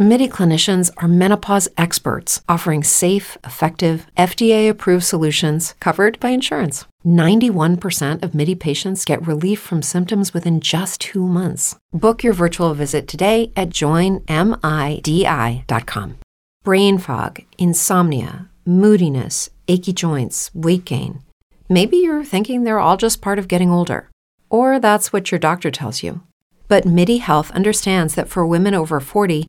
MIDI clinicians are menopause experts offering safe, effective, FDA approved solutions covered by insurance. 91% of MIDI patients get relief from symptoms within just two months. Book your virtual visit today at joinmidi.com. Brain fog, insomnia, moodiness, achy joints, weight gain. Maybe you're thinking they're all just part of getting older, or that's what your doctor tells you. But MIDI Health understands that for women over 40,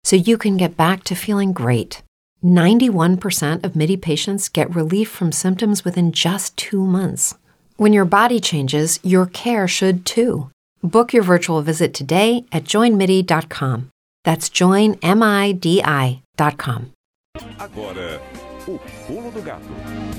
so you can get back to feeling great. 91% of MIDI patients get relief from symptoms within just two months. When your body changes, your care should too. Book your virtual visit today at joinmidi.com. That's joinmidi.com. Agora, o pulo do gato.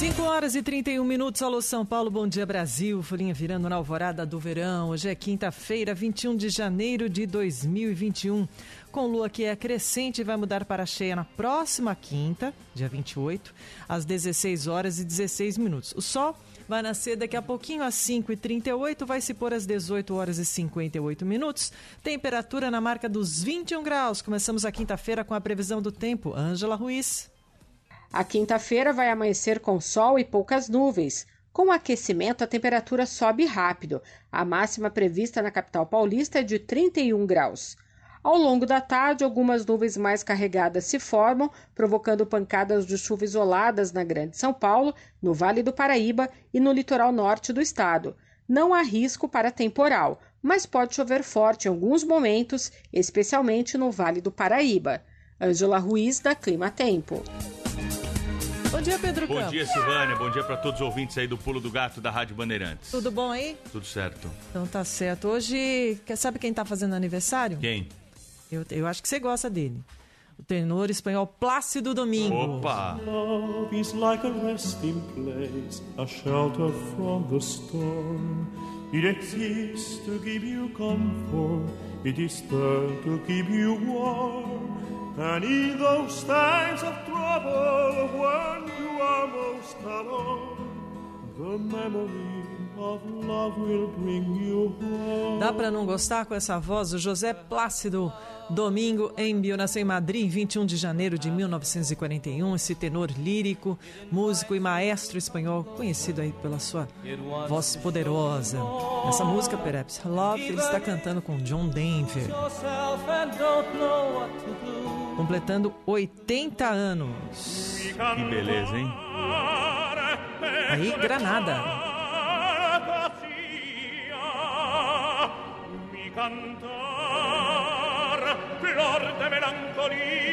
Cinco horas e 31 minutos, alô São Paulo, bom dia Brasil, folhinha virando na alvorada do verão. Hoje é quinta-feira, 21 de janeiro de 2021. Com lua que é crescente, vai mudar para cheia na próxima quinta, dia 28, às 16 horas e 16 minutos. O sol vai nascer daqui a pouquinho às 5h38, vai se pôr às 18 horas e 58 minutos. Temperatura na marca dos 21 graus. Começamos a quinta-feira com a previsão do tempo. Ângela Ruiz. A quinta-feira vai amanhecer com sol e poucas nuvens. Com o aquecimento, a temperatura sobe rápido. A máxima prevista na capital paulista é de 31 graus. Ao longo da tarde, algumas nuvens mais carregadas se formam, provocando pancadas de chuva isoladas na Grande São Paulo, no Vale do Paraíba e no litoral norte do estado. Não há risco para temporal, mas pode chover forte em alguns momentos, especialmente no Vale do Paraíba. Ângela Ruiz, da Clima Tempo. Bom dia, Pedro Bom Campos. dia, Silvânia. Bom dia para todos os ouvintes aí do Pulo do Gato da Rádio Bandeirantes. Tudo bom aí? Tudo certo. Então tá certo. Hoje, quer sabe quem tá fazendo aniversário? Quem? Eu, eu acho que você gosta dele. O tenor espanhol Plácido Domingo. Opa! Love is like a resting place, a shelter from the storm. It exists to give you comfort, it is there to keep you warm. And in those times of trouble, when you are most alone, the memory of love will bring you home. Dá pra não gostar com essa voz? O José Plácido Domingo Embio nasceu em Madrid em 21 de janeiro de 1941. Esse tenor lírico, músico e maestro espanhol, conhecido aí pela sua voz poderosa. Essa música, Pereps, Love, ele está cantando com John Denver, completando 80 anos. Que beleza, hein? Aí, Granada. Cantar, flor de melancolía,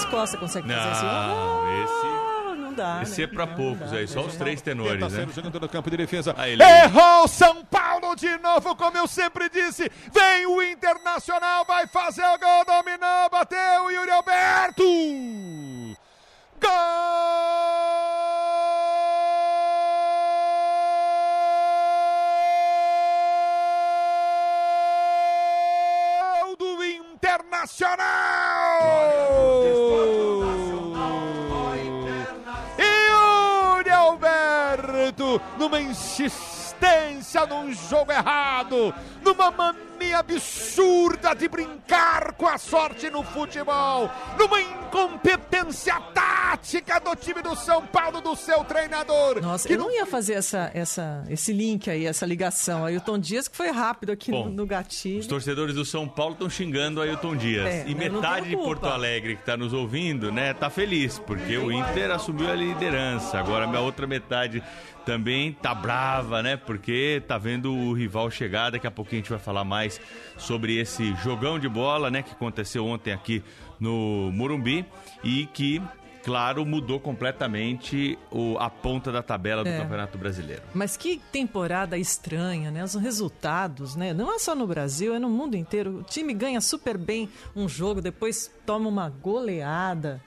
Ulisses Costa consegue fazer assim. Não, esse, Ah, não dá. esse né? é pra Não, poucos não aí, só os três Tenta tenores, né? sendo jogando no campo de defesa. Aí ele- Errou São Paulo de novo, como eu sempre disse. Vem o Internacional, vai fazer o gol, dominou, bateu, Yuri Alberto. Gol do Internacional! Insistência num jogo errado, numa mania absurda de brincar com a sorte no futebol, numa incompetência tática do time do São Paulo, do seu treinador. Nossa, que eu não ia fazer essa, essa, esse link aí, essa ligação. Ailton Dias que foi rápido aqui Bom, no, no gatilho. Os torcedores do São Paulo estão xingando Ailton Dias. É, e não metade de Porto. Alegre que está nos ouvindo, né, tá feliz, porque o Inter assumiu a liderança. Agora a minha outra metade também tá brava, né? Porque tá vendo o rival chegar. Daqui a pouquinho a gente vai falar mais sobre esse jogão de bola, né, que aconteceu ontem aqui no Morumbi e que Claro, mudou completamente o- a ponta da tabela do É. Campeonato Brasileiro. Mas que temporada estranha, né? Os resultados, né? Não é só no Brasil, é no mundo inteiro. O time ganha super bem um jogo, depois toma uma goleada.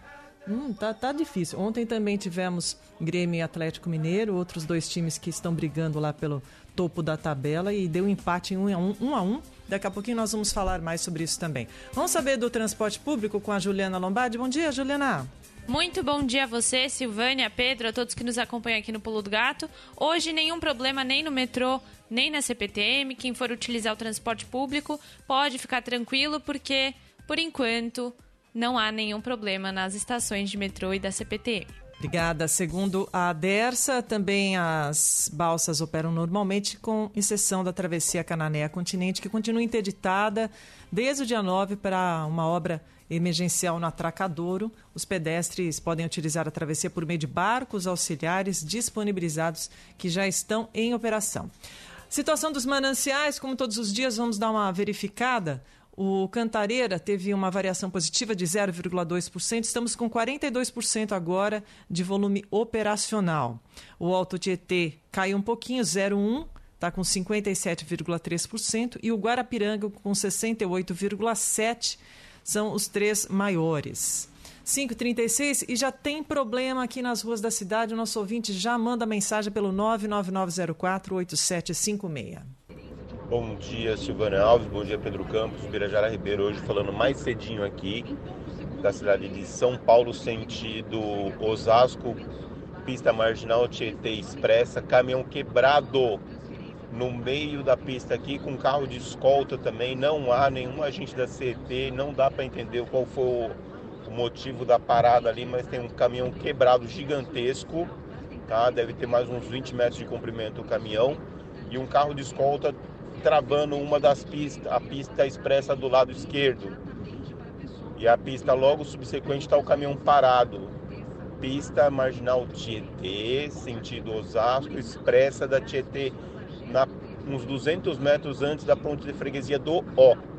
Hum, tá, tá difícil. Ontem também tivemos Grêmio e Atlético Mineiro, outros dois times que estão brigando lá pelo topo da tabela e deu empate em um a um. um, a um. Daqui a pouquinho nós vamos falar mais sobre isso também. Vamos saber do transporte público com a Juliana Lombardi. Bom dia, Juliana. Muito bom dia a você, Silvânia, Pedro, a todos que nos acompanham aqui no Pulo do Gato. Hoje nenhum problema nem no metrô, nem na CPTM. Quem for utilizar o transporte público pode ficar tranquilo porque, por enquanto, não há nenhum problema nas estações de metrô e da CPTM. Obrigada. Segundo a Dersa, também as balsas operam normalmente, com exceção da travessia Canané Continente, que continua interditada desde o dia 9 para uma obra emergencial no Atracadouro. Os pedestres podem utilizar a travessia por meio de barcos auxiliares disponibilizados que já estão em operação. Situação dos mananciais, como todos os dias, vamos dar uma verificada. O Cantareira teve uma variação positiva de 0,2%. Estamos com 42% agora de volume operacional. O Alto Tietê caiu um pouquinho, 0,1%. Está com 57,3% e o Guarapiranga com 68,7% são os três maiores. 536 e já tem problema aqui nas ruas da cidade. O nosso ouvinte já manda mensagem pelo 999048756. Bom dia, Silvana Alves. Bom dia, Pedro Campos. Birajara Ribeiro, hoje falando mais cedinho aqui da cidade de São Paulo, sentido Osasco, pista marginal Tietê Expressa, caminhão quebrado no meio da pista aqui, com carro de escolta também. Não há nenhum agente da CT, não dá para entender qual foi o, motivo da parada ali, mas tem um caminhão quebrado gigantesco, tá? Deve ter mais uns 20 metros de comprimento o caminhão e um carro de escolta travando uma das pistas, a pista expressa do lado esquerdo. E a pista logo subsequente está o caminhão parado. Pista marginal Tietê, sentido Osasco, expressa da Tietê, na, uns 200 metros antes da ponte de freguesia do O.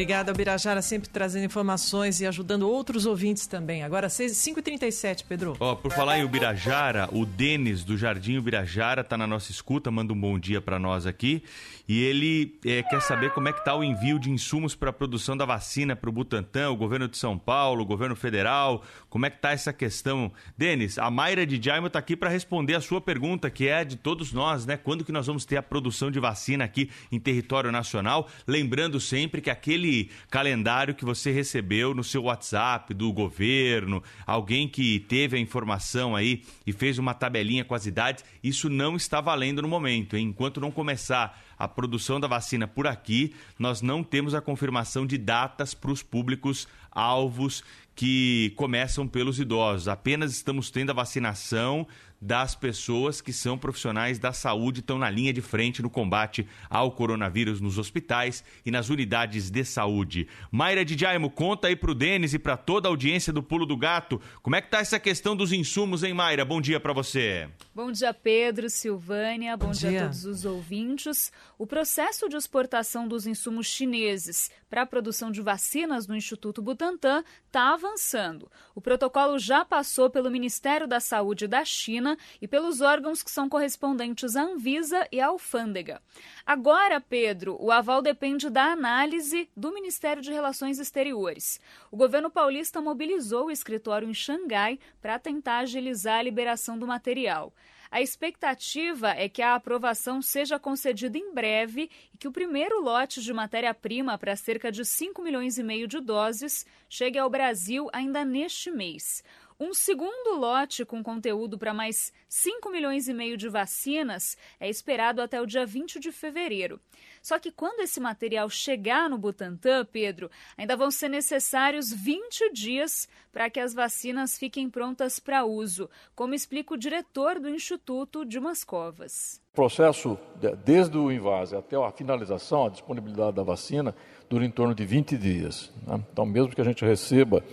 Obrigada, Birajara, sempre trazendo informações e ajudando outros ouvintes também. Agora, 5h37, Pedro. Ó, por falar em Ubirajara, o Denis do Jardim Ubirajara tá na nossa escuta, manda um bom dia para nós aqui. E ele é, quer saber como é que tá o envio de insumos para a produção da vacina para o Butantan, o governo de São Paulo, o governo federal. Como é que tá essa questão? Denis, a Mayra de Jaimo tá aqui para responder a sua pergunta, que é de todos nós, né? Quando que nós vamos ter a produção de vacina aqui em território nacional? Lembrando sempre que aquele calendário que você recebeu no seu WhatsApp do governo, alguém que teve a informação aí e fez uma tabelinha com as idades, isso não está valendo no momento. Hein? Enquanto não começar a produção da vacina por aqui, nós não temos a confirmação de datas para os públicos alvos que começam pelos idosos. Apenas estamos tendo a vacinação das pessoas que são profissionais da saúde, estão na linha de frente no combate ao coronavírus nos hospitais e nas unidades de saúde. Mayra de Jaimo, conta aí pro Denis e para toda a audiência do Pulo do Gato, como é que tá essa questão dos insumos, hein, Mayra? Bom dia para você. Bom dia, Pedro, Silvânia, bom, Bom dia. dia. a todos os ouvintes. O processo de exportação dos insumos chineses para a produção de vacinas no Instituto Butantan está avançando. O protocolo já passou pelo Ministério da Saúde da China e pelos órgãos que são correspondentes à Anvisa e à Alfândega. Agora, Pedro, o aval depende da análise do Ministério de Relações Exteriores. O governo paulista mobilizou o escritório em Xangai para tentar agilizar a liberação do material. A expectativa é que a aprovação seja concedida em breve e que o primeiro lote de matéria-prima para cerca de 5 milhões e meio de doses chegue ao Brasil ainda neste mês. Um segundo lote com conteúdo para mais 5 milhões e meio de vacinas é esperado até o dia 20 de fevereiro. Só que quando esse material chegar no Butantan, Pedro, ainda vão ser necessários 20 dias para que as vacinas fiquem prontas para uso, como explica o diretor do Instituto, Dimas Covas. O processo, desde o invase até a finalização, a disponibilidade da vacina, dura em torno de 20 dias. Né? Então, mesmo que a gente receba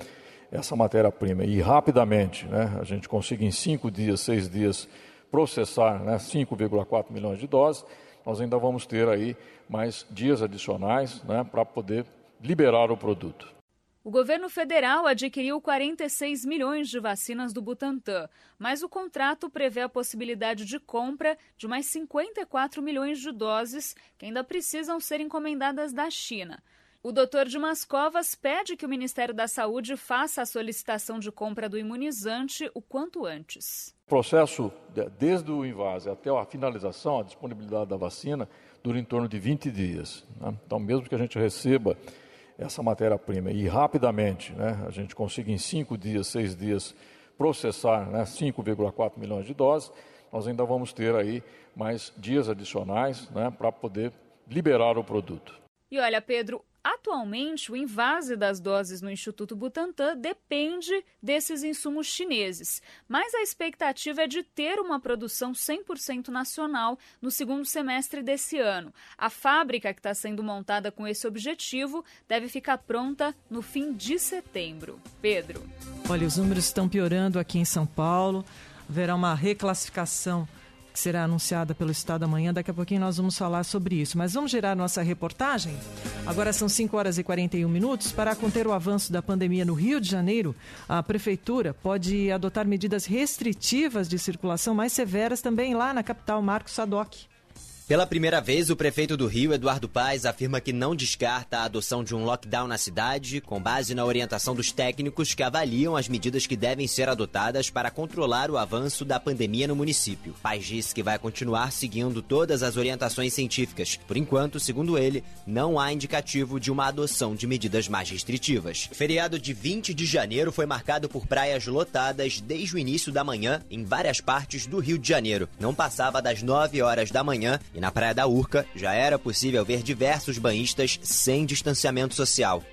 essa matéria-prima e rapidamente né, a gente consiga em cinco dias, seis dias processar né, 5,4 milhões de doses, nós ainda vamos ter aí mais dias adicionais né, para poder liberar o produto. O governo federal adquiriu 46 milhões de vacinas do Butantan, mas o contrato prevê a possibilidade de compra de mais 54 milhões de doses que ainda precisam ser encomendadas da China. O doutor Dimas Covas pede que o Ministério da Saúde faça a solicitação de compra do imunizante o quanto antes. O processo, desde o invase até a finalização, a disponibilidade da vacina, dura em torno de 20 dias. Né? Então, mesmo que a gente receba essa matéria-prima e rapidamente né, a gente consiga em cinco dias, seis dias processar né, 5,4 milhões de doses, nós ainda vamos ter aí mais dias adicionais né, para poder liberar o produto. E olha, Pedro, Atualmente, o invase das doses no Instituto Butantan depende desses insumos chineses, mas a expectativa é de ter uma produção 100% nacional no segundo semestre desse ano. A fábrica que está sendo montada com esse objetivo deve ficar pronta no fim de setembro. Pedro. Olha, os números estão piorando aqui em São Paulo. Haverá uma reclassificação que será anunciada pelo Estado amanhã. Daqui a pouquinho nós vamos falar sobre isso. Mas vamos gerar nossa reportagem? Agora são 5 horas e 41 minutos. Para conter o avanço da pandemia no Rio de Janeiro, a Prefeitura pode adotar medidas restritivas de circulação mais severas também lá na capital, Marcos Sadoc. Pela primeira vez, o prefeito do Rio, Eduardo Paes, afirma que não descarta a adoção de um lockdown na cidade, com base na orientação dos técnicos que avaliam as medidas que devem ser adotadas para controlar o avanço da pandemia no município. Paes disse que vai continuar seguindo todas as orientações científicas. Por enquanto, segundo ele, não há indicativo de uma adoção de medidas mais restritivas. O feriado de 20 de janeiro foi marcado por praias lotadas desde o início da manhã em várias partes do Rio de Janeiro. Não passava das 9 horas da manhã e na Praia da Urca já era possível ver diversos banhistas sem distanciamento social.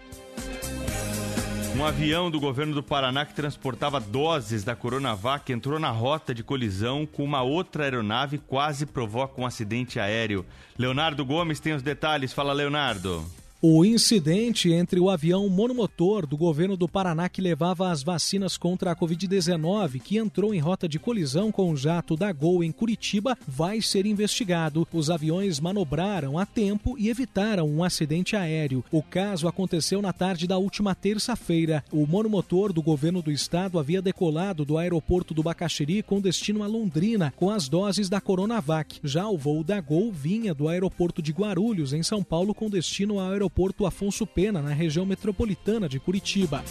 Um avião do governo do Paraná que transportava doses da Coronavac entrou na rota de colisão com uma outra aeronave e quase provoca um acidente aéreo. Leonardo Gomes tem os detalhes. Fala, Leonardo. O incidente entre o avião monomotor do governo do Paraná que levava as vacinas contra a Covid-19, que entrou em rota de colisão com o jato da Gol em Curitiba, vai ser investigado. Os aviões manobraram a tempo e evitaram um acidente aéreo. O caso aconteceu na tarde da última terça-feira. O monomotor do governo do estado havia decolado do aeroporto do Bacaxiri com destino a Londrina, com as doses da Coronavac. Já o voo da Gol vinha do aeroporto de Guarulhos, em São Paulo, com destino ao aeroporto aeroporto Afonso Pena, na região metropolitana de Curitiba.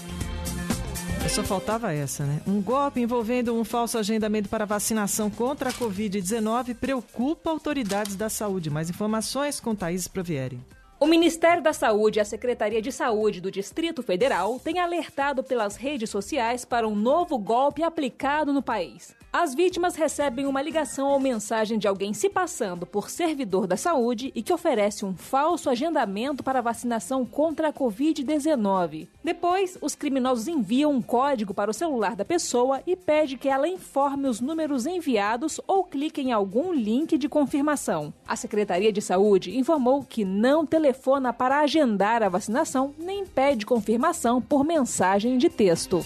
Só faltava essa, né? Um golpe envolvendo um falso agendamento para vacinação contra a Covid-19 preocupa autoridades da saúde. Mais informações com Thaís Provieri. O Ministério da Saúde e a Secretaria de Saúde do Distrito Federal têm alertado pelas redes sociais para um novo golpe aplicado no país. As vítimas recebem uma ligação ou mensagem de alguém se passando por servidor da saúde e que oferece um falso agendamento para vacinação contra a Covid-19. Depois, os criminosos enviam um código para o celular da pessoa e pede que ela informe os números enviados ou clique em algum link de confirmação. A Secretaria de Saúde informou que não telefona para agendar a vacinação nem pede confirmação por mensagem de texto.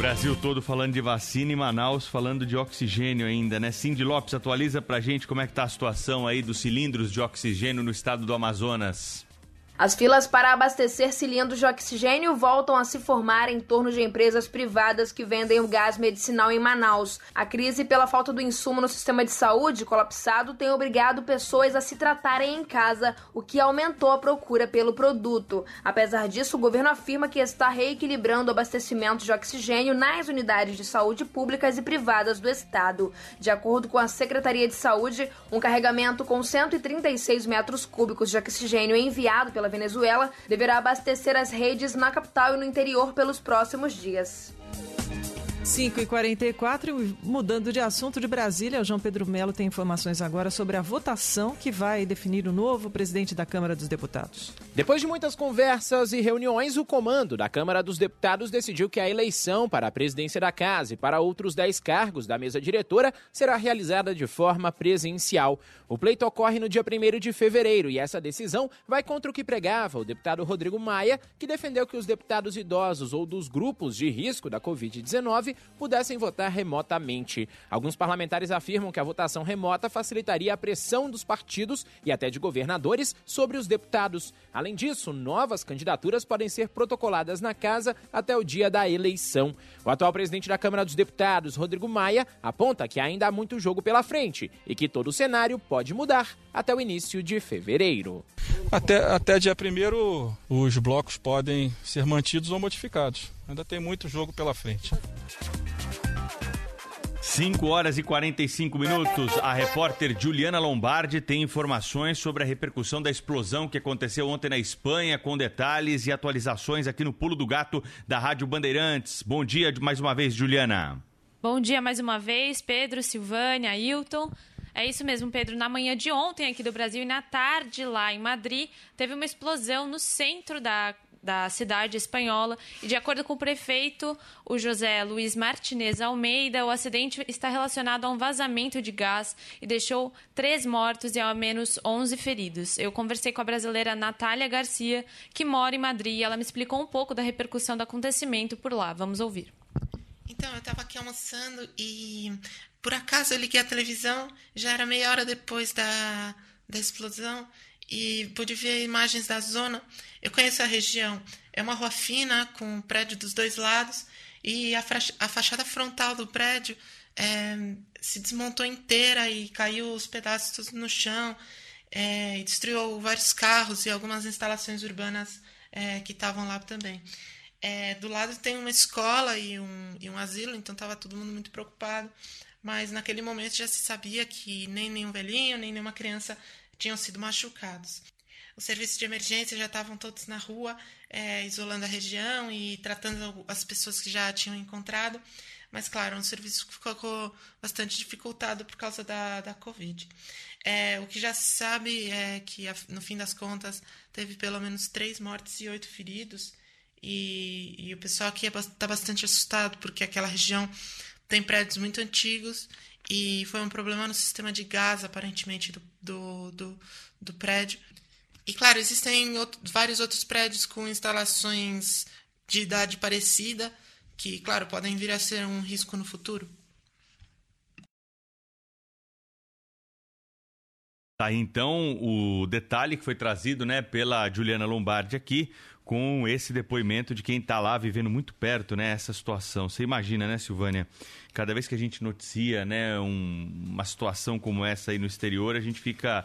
Brasil todo falando de vacina e Manaus falando de oxigênio ainda, né? Cindy Lopes, atualiza pra gente como é que tá a situação aí dos cilindros de oxigênio no estado do Amazonas. As filas para abastecer cilindros de oxigênio voltam a se formar em torno de empresas privadas que vendem o gás medicinal em Manaus. A crise pela falta do insumo no sistema de saúde colapsado tem obrigado pessoas a se tratarem em casa, o que aumentou a procura pelo produto. Apesar disso, o governo afirma que está reequilibrando o abastecimento de oxigênio nas unidades de saúde públicas e privadas do estado. De acordo com a Secretaria de Saúde, um carregamento com 136 metros cúbicos de oxigênio enviado pela Venezuela deverá abastecer as redes na capital e no interior pelos próximos dias. 5 e 44 mudando de assunto de Brasília, o João Pedro Melo tem informações agora sobre a votação que vai definir o novo presidente da Câmara dos Deputados. Depois de muitas conversas e reuniões, o comando da Câmara dos Deputados decidiu que a eleição para a presidência da Casa e para outros 10 cargos da mesa diretora será realizada de forma presencial. O pleito ocorre no dia 1 de fevereiro e essa decisão vai contra o que pregava o deputado Rodrigo Maia, que defendeu que os deputados idosos ou dos grupos de risco da Covid-19 pudessem votar remotamente. Alguns parlamentares afirmam que a votação remota facilitaria a pressão dos partidos e até de governadores sobre os deputados. Além disso, novas candidaturas podem ser protocoladas na casa até o dia da eleição. O atual presidente da Câmara dos Deputados, Rodrigo Maia, aponta que ainda há muito jogo pela frente e que todo o cenário pode mudar até o início de fevereiro. Até, até dia 1 os blocos podem ser mantidos ou modificados. Ainda tem muito jogo pela frente. 5 horas e 45 minutos. A repórter Juliana Lombardi tem informações sobre a repercussão da explosão que aconteceu ontem na Espanha, com detalhes e atualizações aqui no Pulo do Gato da Rádio Bandeirantes. Bom dia mais uma vez, Juliana. Bom dia mais uma vez, Pedro, Silvânia, Ailton. É isso mesmo, Pedro. Na manhã de ontem aqui do Brasil e na tarde lá em Madrid, teve uma explosão no centro da da cidade espanhola. E de acordo com o prefeito, o José Luiz Martinez Almeida, o acidente está relacionado a um vazamento de gás e deixou três mortos e ao menos 11 feridos. Eu conversei com a brasileira Natália Garcia, que mora em Madrid, e ela me explicou um pouco da repercussão do acontecimento por lá. Vamos ouvir. Então, eu estava aqui almoçando e por acaso eu liguei a televisão, já era meia hora depois da, da explosão e pude ver imagens da zona. Eu conheço a região. É uma rua fina, com um prédio dos dois lados, e a, a fachada frontal do prédio é, se desmontou inteira e caiu os pedaços no chão, é, e destruiu vários carros e algumas instalações urbanas é, que estavam lá também. É, do lado tem uma escola e um, e um asilo, então estava todo mundo muito preocupado. Mas naquele momento já se sabia que nem nenhum velhinho, nem nenhuma criança tinham sido machucados. Os serviços de emergência já estavam todos na rua, é, isolando a região e tratando as pessoas que já tinham encontrado. Mas, claro, um serviço que ficou bastante dificultado por causa da, da Covid. É, o que já se sabe é que, no fim das contas, teve pelo menos três mortes e oito feridos. E, e o pessoal aqui está é, tá bastante assustado, porque aquela região tem prédios muito antigos e foi um problema no sistema de gás, aparentemente, do, do, do, do prédio. E, claro, existem vários outros prédios com instalações de idade parecida, que, claro, podem vir a ser um risco no futuro. Tá, então o detalhe que foi trazido né, pela Juliana Lombardi aqui, com esse depoimento de quem está lá vivendo muito perto, né, essa situação. Você imagina, né, Silvânia? Cada vez que a gente noticia, né, um, uma situação como essa aí no exterior, a gente fica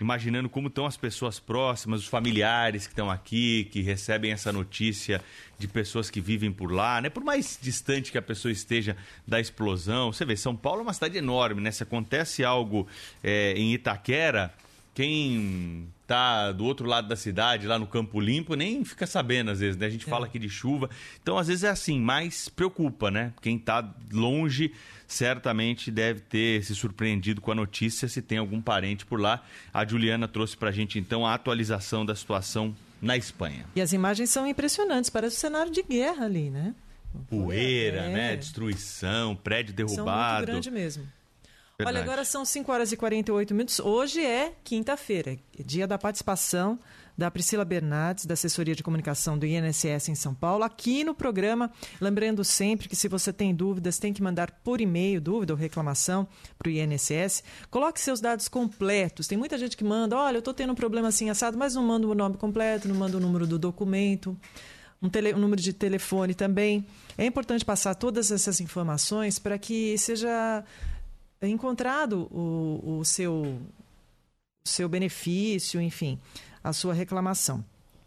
imaginando como estão as pessoas próximas, os familiares que estão aqui, que recebem essa notícia de pessoas que vivem por lá, né? Por mais distante que a pessoa esteja da explosão. Você vê, São Paulo é uma cidade enorme, né? Se acontece algo é, em Itaquera, quem tá do outro lado da cidade, lá no Campo Limpo, nem fica sabendo às vezes, né? A gente é. fala aqui de chuva. Então, às vezes é assim, mas preocupa, né? Quem tá longe certamente deve ter se surpreendido com a notícia se tem algum parente por lá. A Juliana trouxe pra gente então a atualização da situação na Espanha. E as imagens são impressionantes, parece um cenário de guerra ali, né? Poeira, é. né? Destruição, prédio derrubado. São muito grande mesmo. Verdade. Olha, agora são 5 horas e 48 minutos. Hoje é quinta-feira, dia da participação da Priscila Bernardes, da assessoria de comunicação do INSS em São Paulo, aqui no programa. Lembrando sempre que se você tem dúvidas, tem que mandar por e-mail dúvida ou reclamação para o INSS. Coloque seus dados completos. Tem muita gente que manda, olha, eu estou tendo um problema assim assado, mas não manda o nome completo, não manda o número do documento. Um, tele, um número de telefone também. É importante passar todas essas informações para que seja encontrado o, o seu, seu benefício, enfim, a sua reclamação.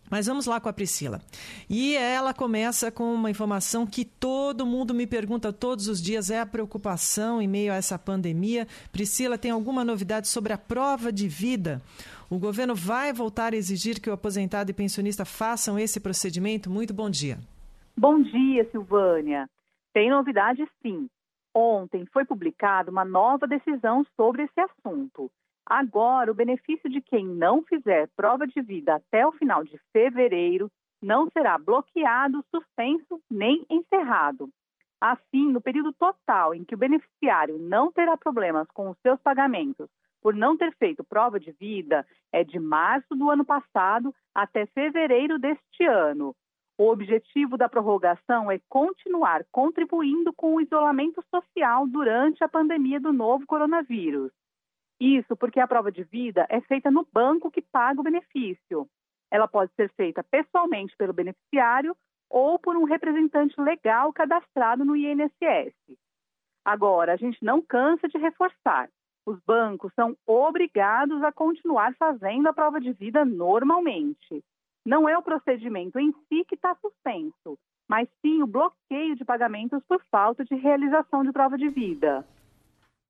Mas vamos lá com a Priscila. E ela começa com uma informação que todo mundo me pergunta todos os dias: é a preocupação em meio a essa pandemia. Priscila, tem alguma novidade sobre a prova de vida? O governo vai voltar a exigir que o aposentado e pensionista façam esse procedimento? Muito bom dia. Bom dia, Silvânia. Tem novidade sim. Ontem foi publicada uma nova decisão sobre esse assunto. Agora, o benefício de quem não fizer prova de vida até o final de fevereiro não será bloqueado, suspenso nem encerrado. Assim, no período total em que o beneficiário não terá problemas com os seus pagamentos por não ter feito prova de vida, é de março do ano passado até fevereiro deste ano. O objetivo da prorrogação é continuar contribuindo com o isolamento social durante a pandemia do novo coronavírus. Isso porque a prova de vida é feita no banco que paga o benefício. Ela pode ser feita pessoalmente pelo beneficiário ou por um representante legal cadastrado no INSS. Agora, a gente não cansa de reforçar. Os bancos são obrigados a continuar fazendo a prova de vida normalmente não é o procedimento em si que está suspenso, mas sim o bloqueio de pagamentos por falta de realização de prova de vida.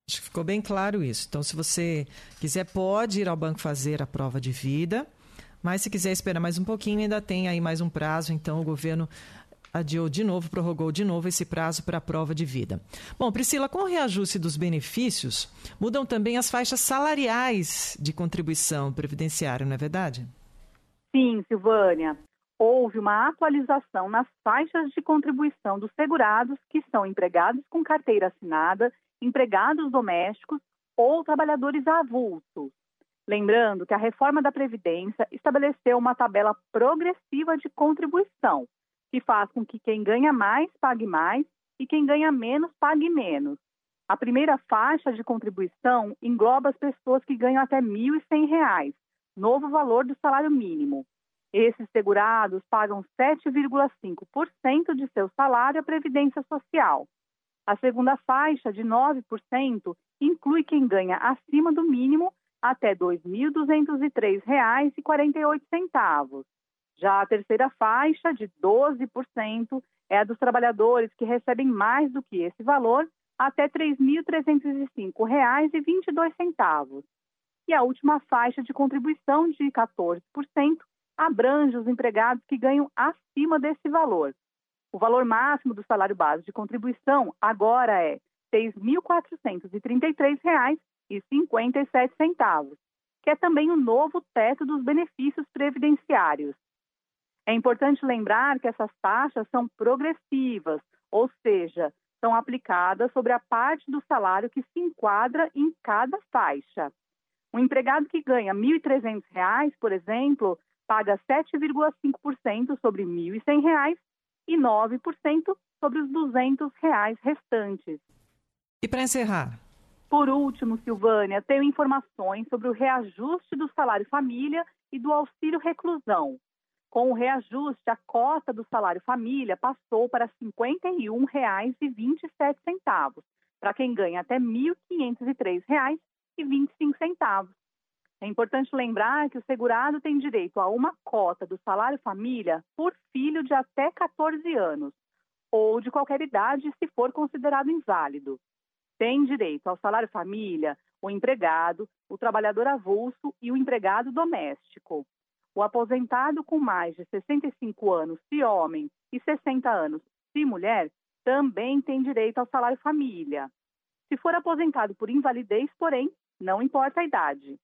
Acho que ficou bem claro isso. Então, se você quiser, pode ir ao banco fazer a prova de vida, mas se quiser esperar mais um pouquinho, ainda tem aí mais um prazo. Então, o governo adiou de novo, prorrogou de novo esse prazo para a prova de vida. Bom, Priscila, com o reajuste dos benefícios, mudam também as faixas salariais de contribuição previdenciária, não é verdade? Sim, Silvânia. Houve uma atualização nas faixas de contribuição dos segurados que são empregados com carteira assinada, empregados domésticos ou trabalhadores avulsos. Lembrando que a reforma da Previdência estabeleceu uma tabela progressiva de contribuição, que faz com que quem ganha mais pague mais e quem ganha menos pague menos. A primeira faixa de contribuição engloba as pessoas que ganham até R$ 1.100 novo valor do salário mínimo. Esses segurados pagam 7,5% de seu salário à Previdência Social. A segunda faixa, de 9%, inclui quem ganha acima do mínimo até R$ 2.203,48. Já a terceira faixa, de 12%, é a dos trabalhadores que recebem mais do que esse valor, até R$ 3.305,22 e a última faixa de contribuição de 14% abrange os empregados que ganham acima desse valor. O valor máximo do salário base de contribuição agora é R$ 6.433,57, que é também o novo teto dos benefícios previdenciários. É importante lembrar que essas taxas são progressivas, ou seja, são aplicadas sobre a parte do salário que se enquadra em cada faixa. Um empregado que ganha R$ 1.300, por exemplo, paga 7,5% sobre R$ 1.100 e 9% sobre os 200 reais restantes. E para encerrar? Por último, Silvânia, tenho informações sobre o reajuste do salário família e do auxílio reclusão. Com o reajuste, a cota do salário família passou para R$ 51,27 para quem ganha até R$ 1.503 e 25 centavos. É importante lembrar que o segurado tem direito a uma cota do salário família por filho de até 14 anos ou de qualquer idade se for considerado inválido. Tem direito ao salário família o empregado, o trabalhador avulso e o empregado doméstico. O aposentado com mais de 65 anos, se homem, e 60 anos, se mulher, também tem direito ao salário família. Se for aposentado por invalidez, porém, não importa a idade.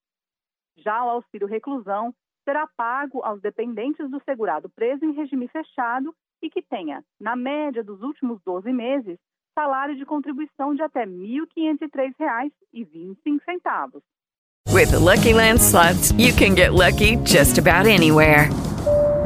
Já o auxílio reclusão será pago aos dependentes do segurado preso em regime fechado e que tenha, na média dos últimos 12 meses, salário de contribuição de até R$ 1.503,25. With the Lucky Land slots, you can get lucky just about anywhere.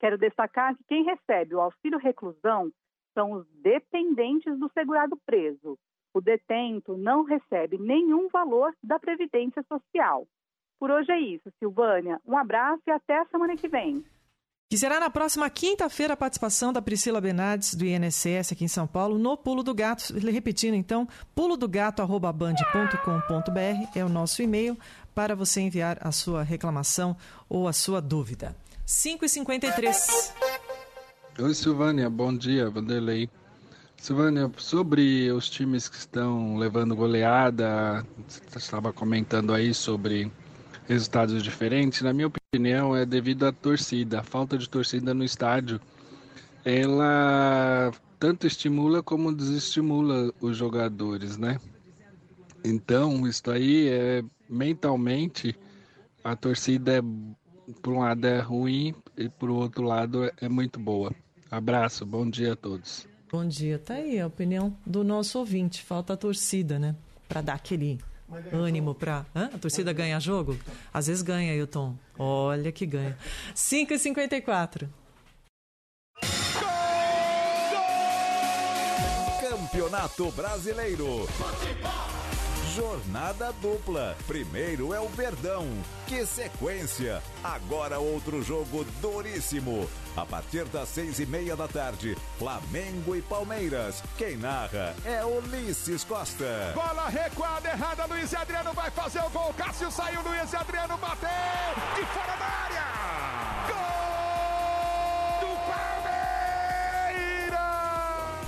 Quero destacar que quem recebe o auxílio reclusão são os dependentes do segurado preso. O detento não recebe nenhum valor da Previdência Social. Por hoje é isso, Silvânia. Um abraço e até a semana que vem. Que será na próxima quinta-feira a participação da Priscila Bernardes, do INSS aqui em São Paulo, no Pulo do Gato. Repetindo então, pulodogato.band.com.br é o nosso e-mail para você enviar a sua reclamação ou a sua dúvida. 5h53. Oi, Silvânia, bom dia, Vanderlei. Silvânia, sobre os times que estão levando goleada, você estava comentando aí sobre resultados diferentes, na minha opinião, é devido à torcida. A falta de torcida no estádio, ela tanto estimula como desestimula os jogadores, né? Então, isso aí é mentalmente a torcida é por um lado é ruim e por outro lado é muito boa. Abraço, bom dia a todos. Bom dia, tá aí a opinião do nosso ouvinte. Falta a torcida, né? Para dar aquele ânimo para a torcida ganhar jogo? Às vezes ganha, Hilton. Olha que ganha. 5h54. Campeonato Brasileiro. Jornada dupla. Primeiro é o Verdão. Que sequência! Agora outro jogo duríssimo. A partir das seis e meia da tarde, Flamengo e Palmeiras. Quem narra é Ulisses Costa. Bola recuada errada, Luiz Adriano vai fazer o gol. Cássio saiu, Luiz Adriano bateu de fora da área.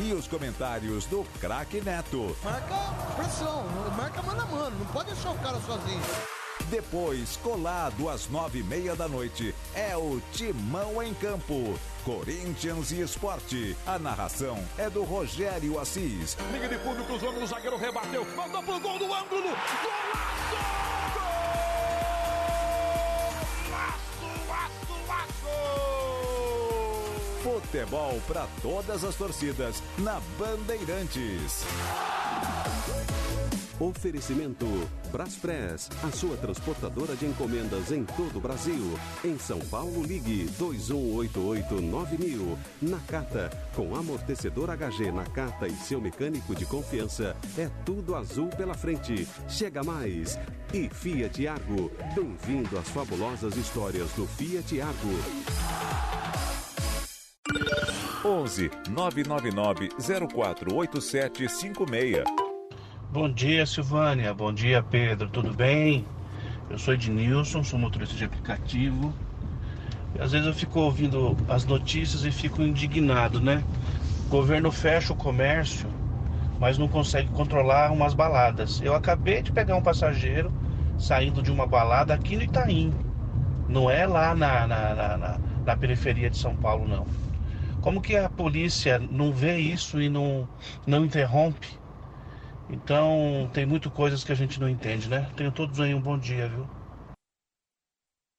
E os comentários do craque Neto. Marca pressão, marca mano a mano, não pode deixar o cara sozinho. Depois, colado às nove e meia da noite, é o Timão em Campo. Corinthians e Esporte. A narração é do Rogério Assis. Linha de fundo cruzou no zagueiro, rebateu, mandou pro gol do ângulo. Futebol para todas as torcidas na Bandeirantes. Oferecimento Braspress, a sua transportadora de encomendas em todo o Brasil. Em São Paulo, ligue 2188-9000. Nakata, com amortecedor HG Nakata e seu mecânico de confiança, é tudo azul pela frente. Chega mais! E Fiat Argo, bem-vindo às fabulosas histórias do Fiat Argo. 11 999 048756. Bom dia, Silvânia. Bom dia, Pedro. Tudo bem? Eu sou Ednilson, sou motorista de aplicativo. E às vezes eu fico ouvindo as notícias e fico indignado, né? O governo fecha o comércio, mas não consegue controlar umas baladas. Eu acabei de pegar um passageiro saindo de uma balada aqui no Itaim. Não é lá na, na, na, na, na periferia de São Paulo, não. Como que a polícia não vê isso e não, não interrompe? Então, tem muitas coisas que a gente não entende, né? Tenham todos aí um bom dia, viu?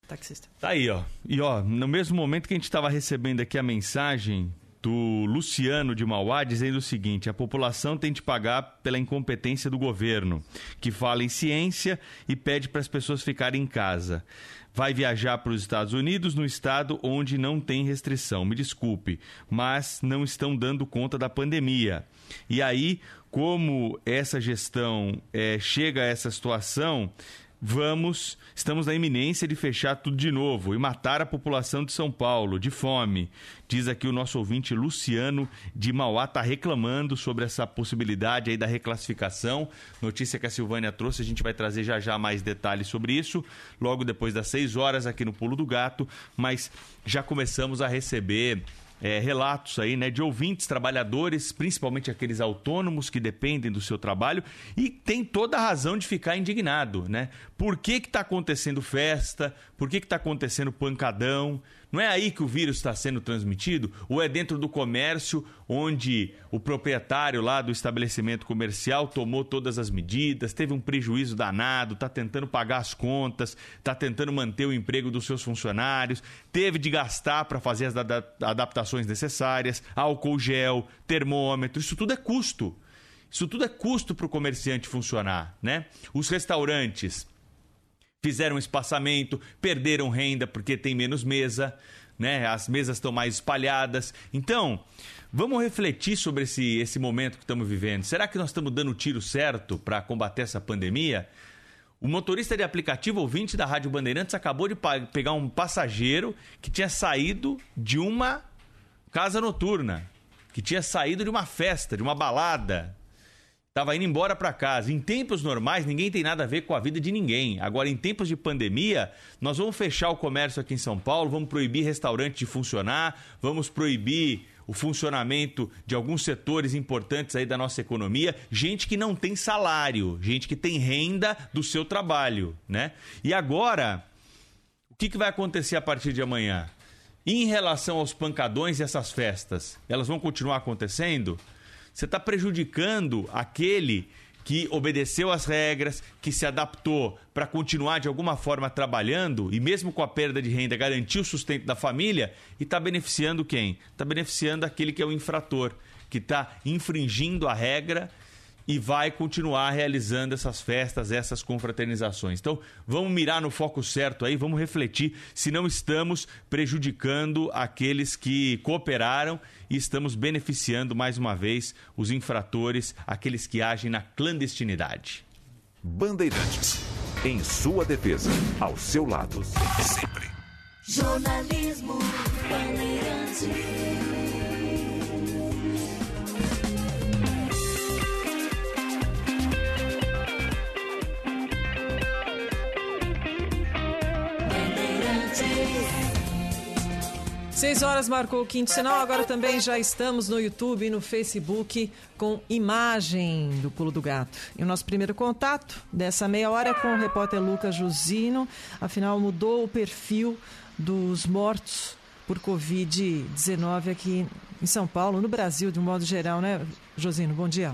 Taxista. Tá aí, ó. E ó, no mesmo momento que a gente estava recebendo aqui a mensagem do Luciano de Mauá dizendo o seguinte: a população tem de pagar pela incompetência do governo, que fala em ciência e pede para as pessoas ficarem em casa. Vai viajar para os Estados Unidos no estado onde não tem restrição. Me desculpe, mas não estão dando conta da pandemia. E aí, como essa gestão é, chega a essa situação, vamos, estamos na iminência de fechar tudo de novo e matar a população de São Paulo de fome. Diz aqui o nosso ouvinte Luciano de Mauá está reclamando sobre essa possibilidade aí da reclassificação. Notícia que a Silvânia trouxe, a gente vai trazer já já mais detalhes sobre isso, logo depois das 6 horas aqui no Pulo do Gato, mas já começamos a receber é, relatos aí, né, de ouvintes, trabalhadores, principalmente aqueles autônomos que dependem do seu trabalho e tem toda a razão de ficar indignado, né? Por que que tá acontecendo festa? Por que que tá acontecendo pancadão? Não é aí que o vírus está sendo transmitido? Ou é dentro do comércio, onde o proprietário lá do estabelecimento comercial tomou todas as medidas, teve um prejuízo danado, está tentando pagar as contas, está tentando manter o emprego dos seus funcionários, teve de gastar para fazer as adaptações necessárias, álcool gel, termômetro, isso tudo é custo. Isso tudo é custo para o comerciante funcionar, né? Os restaurantes fizeram espaçamento, perderam renda porque tem menos mesa, né? As mesas estão mais espalhadas. Então, vamos refletir sobre esse, esse momento que estamos vivendo. Será que nós estamos dando o tiro certo para combater essa pandemia? O motorista de aplicativo ouvinte da Rádio Bandeirantes acabou de pegar um passageiro que tinha saído de uma casa noturna, que tinha saído de uma festa, de uma balada, Tava indo embora para casa. Em tempos normais, ninguém tem nada a ver com a vida de ninguém. Agora, em tempos de pandemia, nós vamos fechar o comércio aqui em São Paulo, vamos proibir restaurante de funcionar, vamos proibir o funcionamento de alguns setores importantes aí da nossa economia, gente que não tem salário, gente que tem renda do seu trabalho, né? E agora, o que, que vai acontecer a partir de amanhã? em relação aos pancadões e essas festas, elas vão continuar acontecendo? Você está prejudicando aquele que obedeceu às regras, que se adaptou para continuar de alguma forma trabalhando e mesmo com a perda de renda garantir o sustento da família e está beneficiando quem? Está beneficiando aquele que é o infrator, que está infringindo a regra e vai continuar realizando essas festas, essas confraternizações. Então, vamos mirar no foco certo aí, vamos refletir se não estamos prejudicando aqueles que cooperaram e estamos beneficiando mais uma vez os infratores, aqueles que agem na clandestinidade. Bandeirantes, em sua defesa, ao seu lado, sempre. Jornalismo Bandeirantes. Seis horas marcou o quinto sinal, agora também já estamos no YouTube e no Facebook com imagem do Pulo do Gato. E o nosso primeiro contato dessa meia hora é com o repórter Lucas Jusino, afinal mudou o perfil dos mortos por Covid-19 aqui em São Paulo, no Brasil de um modo geral, né, Josino? Bom dia.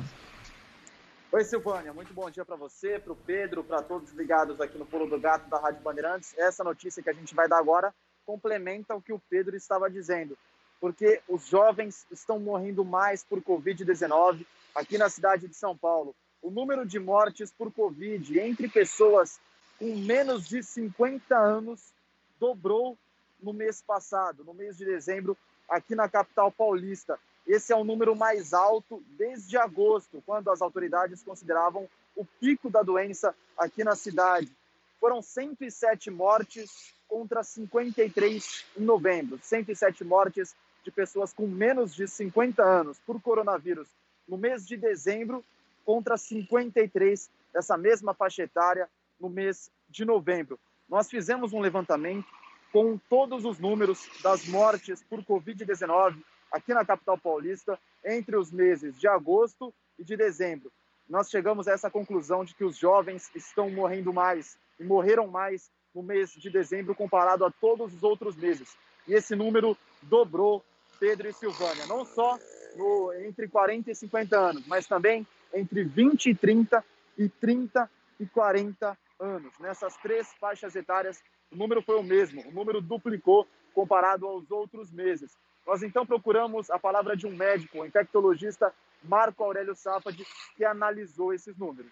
Oi, Silvânia. Muito bom dia para você, para o Pedro, para todos ligados aqui no Pulo do Gato da Rádio Bandeirantes. Essa notícia que a gente vai dar agora complementa o que o Pedro estava dizendo, porque os jovens estão morrendo mais por Covid-19 aqui na cidade de São Paulo. O número de mortes por Covid entre pessoas com menos de 50 anos dobrou no mês passado, no mês de dezembro, aqui na capital paulista. Esse é o número mais alto desde agosto, quando as autoridades consideravam o pico da doença aqui na cidade. Foram 107 mortes contra 53 em novembro. 107 mortes de pessoas com menos de 50 anos por coronavírus no mês de dezembro contra 53 dessa mesma faixa etária no mês de novembro. Nós fizemos um levantamento com todos os números das mortes por Covid-19 aqui na capital paulista entre os meses de agosto e de dezembro. Nós chegamos a essa conclusão de que os jovens estão morrendo mais e morreram mais no mês de dezembro comparado a todos os outros meses. E esse número dobrou Pedro e Silvânia, não só no, entre 40 e 50 anos, mas também entre 20 e 30 e 30 e 40 anos. Nessas três faixas etárias, o número foi o mesmo, o número duplicou comparado aos outros meses. Nós então procuramos a palavra de um médico, o infectologista Marco Aurélio Safad, que analisou esses números.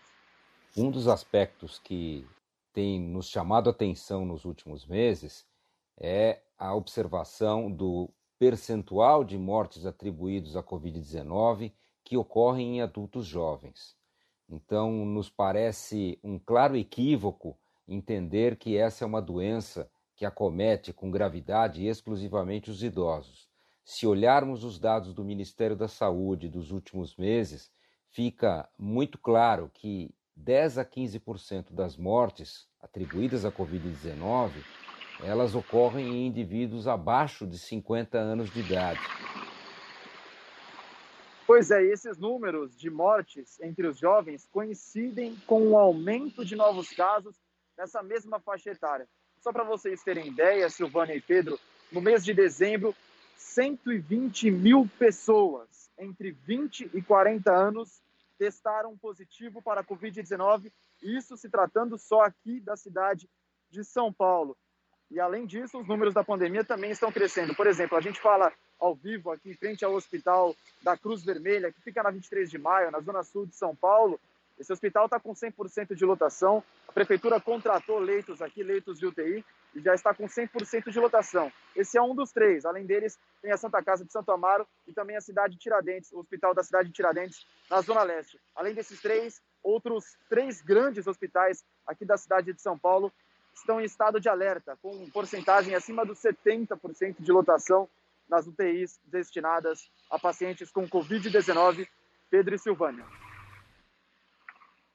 Um dos aspectos que tem nos chamado a atenção nos últimos meses é a observação do percentual de mortes atribuídos à Covid-19 que ocorrem em adultos jovens. Então, nos parece um claro equívoco entender que essa é uma doença que acomete com gravidade exclusivamente os idosos. Se olharmos os dados do Ministério da Saúde dos últimos meses, fica muito claro que 10 a 15% das mortes atribuídas à Covid-19, elas ocorrem em indivíduos abaixo de 50 anos de idade. Pois é, esses números de mortes entre os jovens coincidem com o aumento de novos casos nessa mesma faixa etária. Só para vocês terem ideia, Silvana e Pedro, no mês de dezembro, 120 mil pessoas entre 20 e 40 anos testaram positivo para a Covid-19, isso se tratando só aqui da cidade de São Paulo. E além disso, os números da pandemia também estão crescendo. Por exemplo, a gente fala ao vivo aqui em frente ao hospital da Cruz Vermelha, que fica na 23 de maio, na zona sul de São Paulo. Esse hospital está com 100% de lotação. A prefeitura contratou leitos aqui, leitos de UTI, e já está com 100% de lotação. Esse é um dos três. Além deles, tem a Santa Casa de Santo Amaro e também a cidade de Tiradentes, o hospital da cidade de Tiradentes, na Zona Leste. Além desses três, outros três grandes hospitais aqui da cidade de São Paulo estão em estado de alerta, com porcentagem acima dos 70% de lotação nas UTIs destinadas a pacientes com Covid-19. Pedro e Silvânia.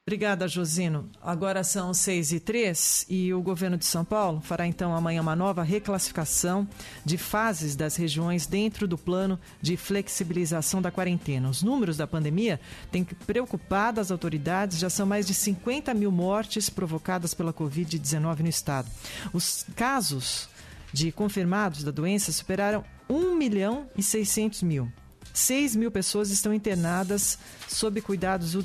Obrigada, Josino. Agora são seis e três e o governo de São Paulo fará então amanhã uma nova reclassificação de fases das regiões dentro do plano de flexibilização da quarentena. Os números da pandemia têm preocupado as autoridades, já são mais de 50 mil mortes provocadas pela Covid-19 no estado. Os casos de confirmados da doença superaram 1 milhão e 600 mil. 6 mil pessoas estão internadas sob cuidados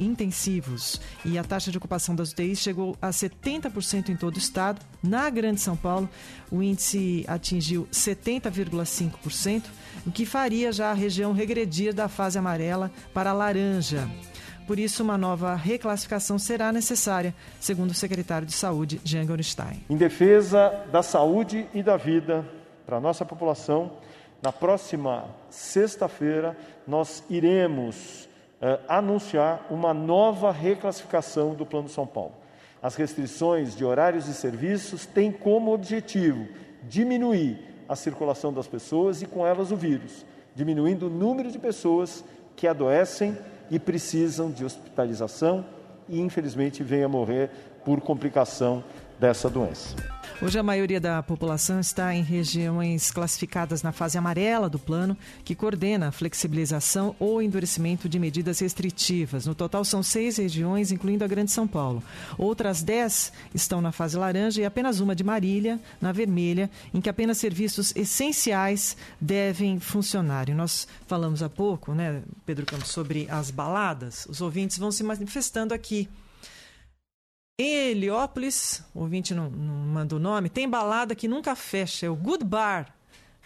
intensivos e a taxa de ocupação das UTIs chegou a 70% em todo o estado. Na Grande São Paulo, o índice atingiu 70,5%, o que faria já a região regredir da fase amarela para a laranja. Por isso, uma nova reclassificação será necessária, segundo o secretário de Saúde, Jean Gorenstein. Em defesa da saúde e da vida para a nossa população, na próxima sexta-feira nós iremos anunciar uma nova reclassificação do Plano São Paulo. As restrições de horários e serviços têm como objetivo diminuir a circulação das pessoas e com elas o vírus, diminuindo o número de pessoas que adoecem e precisam de hospitalização e infelizmente vêm a morrer por complicação dessa doença. Hoje a maioria da população está em regiões classificadas na fase amarela do plano, que coordena a flexibilização ou endurecimento de medidas restritivas. No total são seis regiões, incluindo a Grande São Paulo. Outras dez estão na fase laranja e apenas uma de Marília, na vermelha, em que apenas serviços essenciais devem funcionar. E nós falamos há pouco, né, Pedro Campos, sobre as baladas. Os ouvintes vão se manifestando aqui. Em Heliópolis, ouvinte não, não manda o nome, tem balada que nunca fecha, é o Good Bar,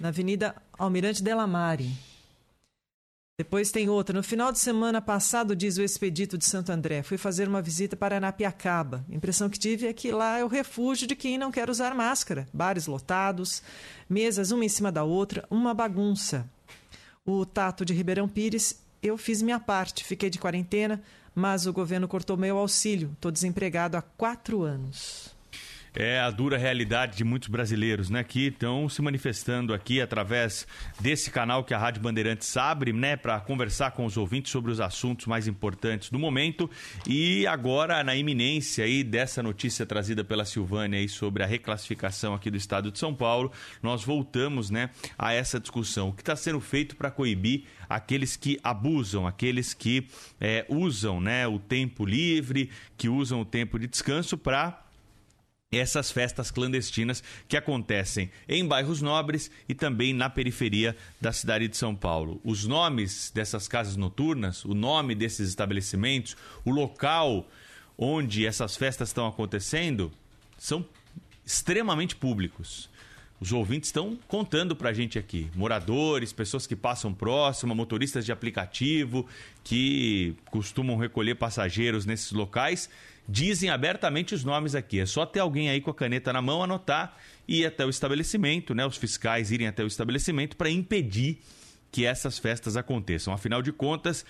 na Avenida Almirante Delamare. Depois tem outra. No final de semana passado, diz o expedito de Santo André, fui fazer uma visita para Anapiacaba. A impressão que tive é que lá é o refúgio de quem não quer usar máscara. Bares lotados, mesas uma em cima da outra, uma bagunça. O Tato de Ribeirão Pires, eu fiz minha parte, fiquei de quarentena, mas o governo cortou meu auxílio. Estou desempregado há quatro anos. É a dura realidade de muitos brasileiros, né, que estão se manifestando aqui através desse canal que a Rádio Bandeirantes abre, né, para conversar com os ouvintes sobre os assuntos mais importantes do momento. E agora, na iminência aí dessa notícia trazida pela Silvânia aí sobre a reclassificação aqui do estado de São Paulo, nós voltamos, né, a essa discussão. O que está sendo feito para coibir aqueles que abusam, aqueles que é, usam, né, o tempo livre, que usam o tempo de descanso para essas festas clandestinas que acontecem em bairros nobres e também na periferia da cidade de São Paulo. Os nomes dessas casas noturnas, o nome desses estabelecimentos, o local onde essas festas estão acontecendo são extremamente públicos. Os ouvintes estão contando para a gente aqui. Moradores, pessoas que passam próximo, motoristas de aplicativo que costumam recolher passageiros nesses locais dizem abertamente os nomes aqui. É só ter alguém aí com a caneta na mão, anotar e ir até o estabelecimento, né? Os fiscais irem até o estabelecimento para impedir que essas festas aconteçam. Afinal de contas,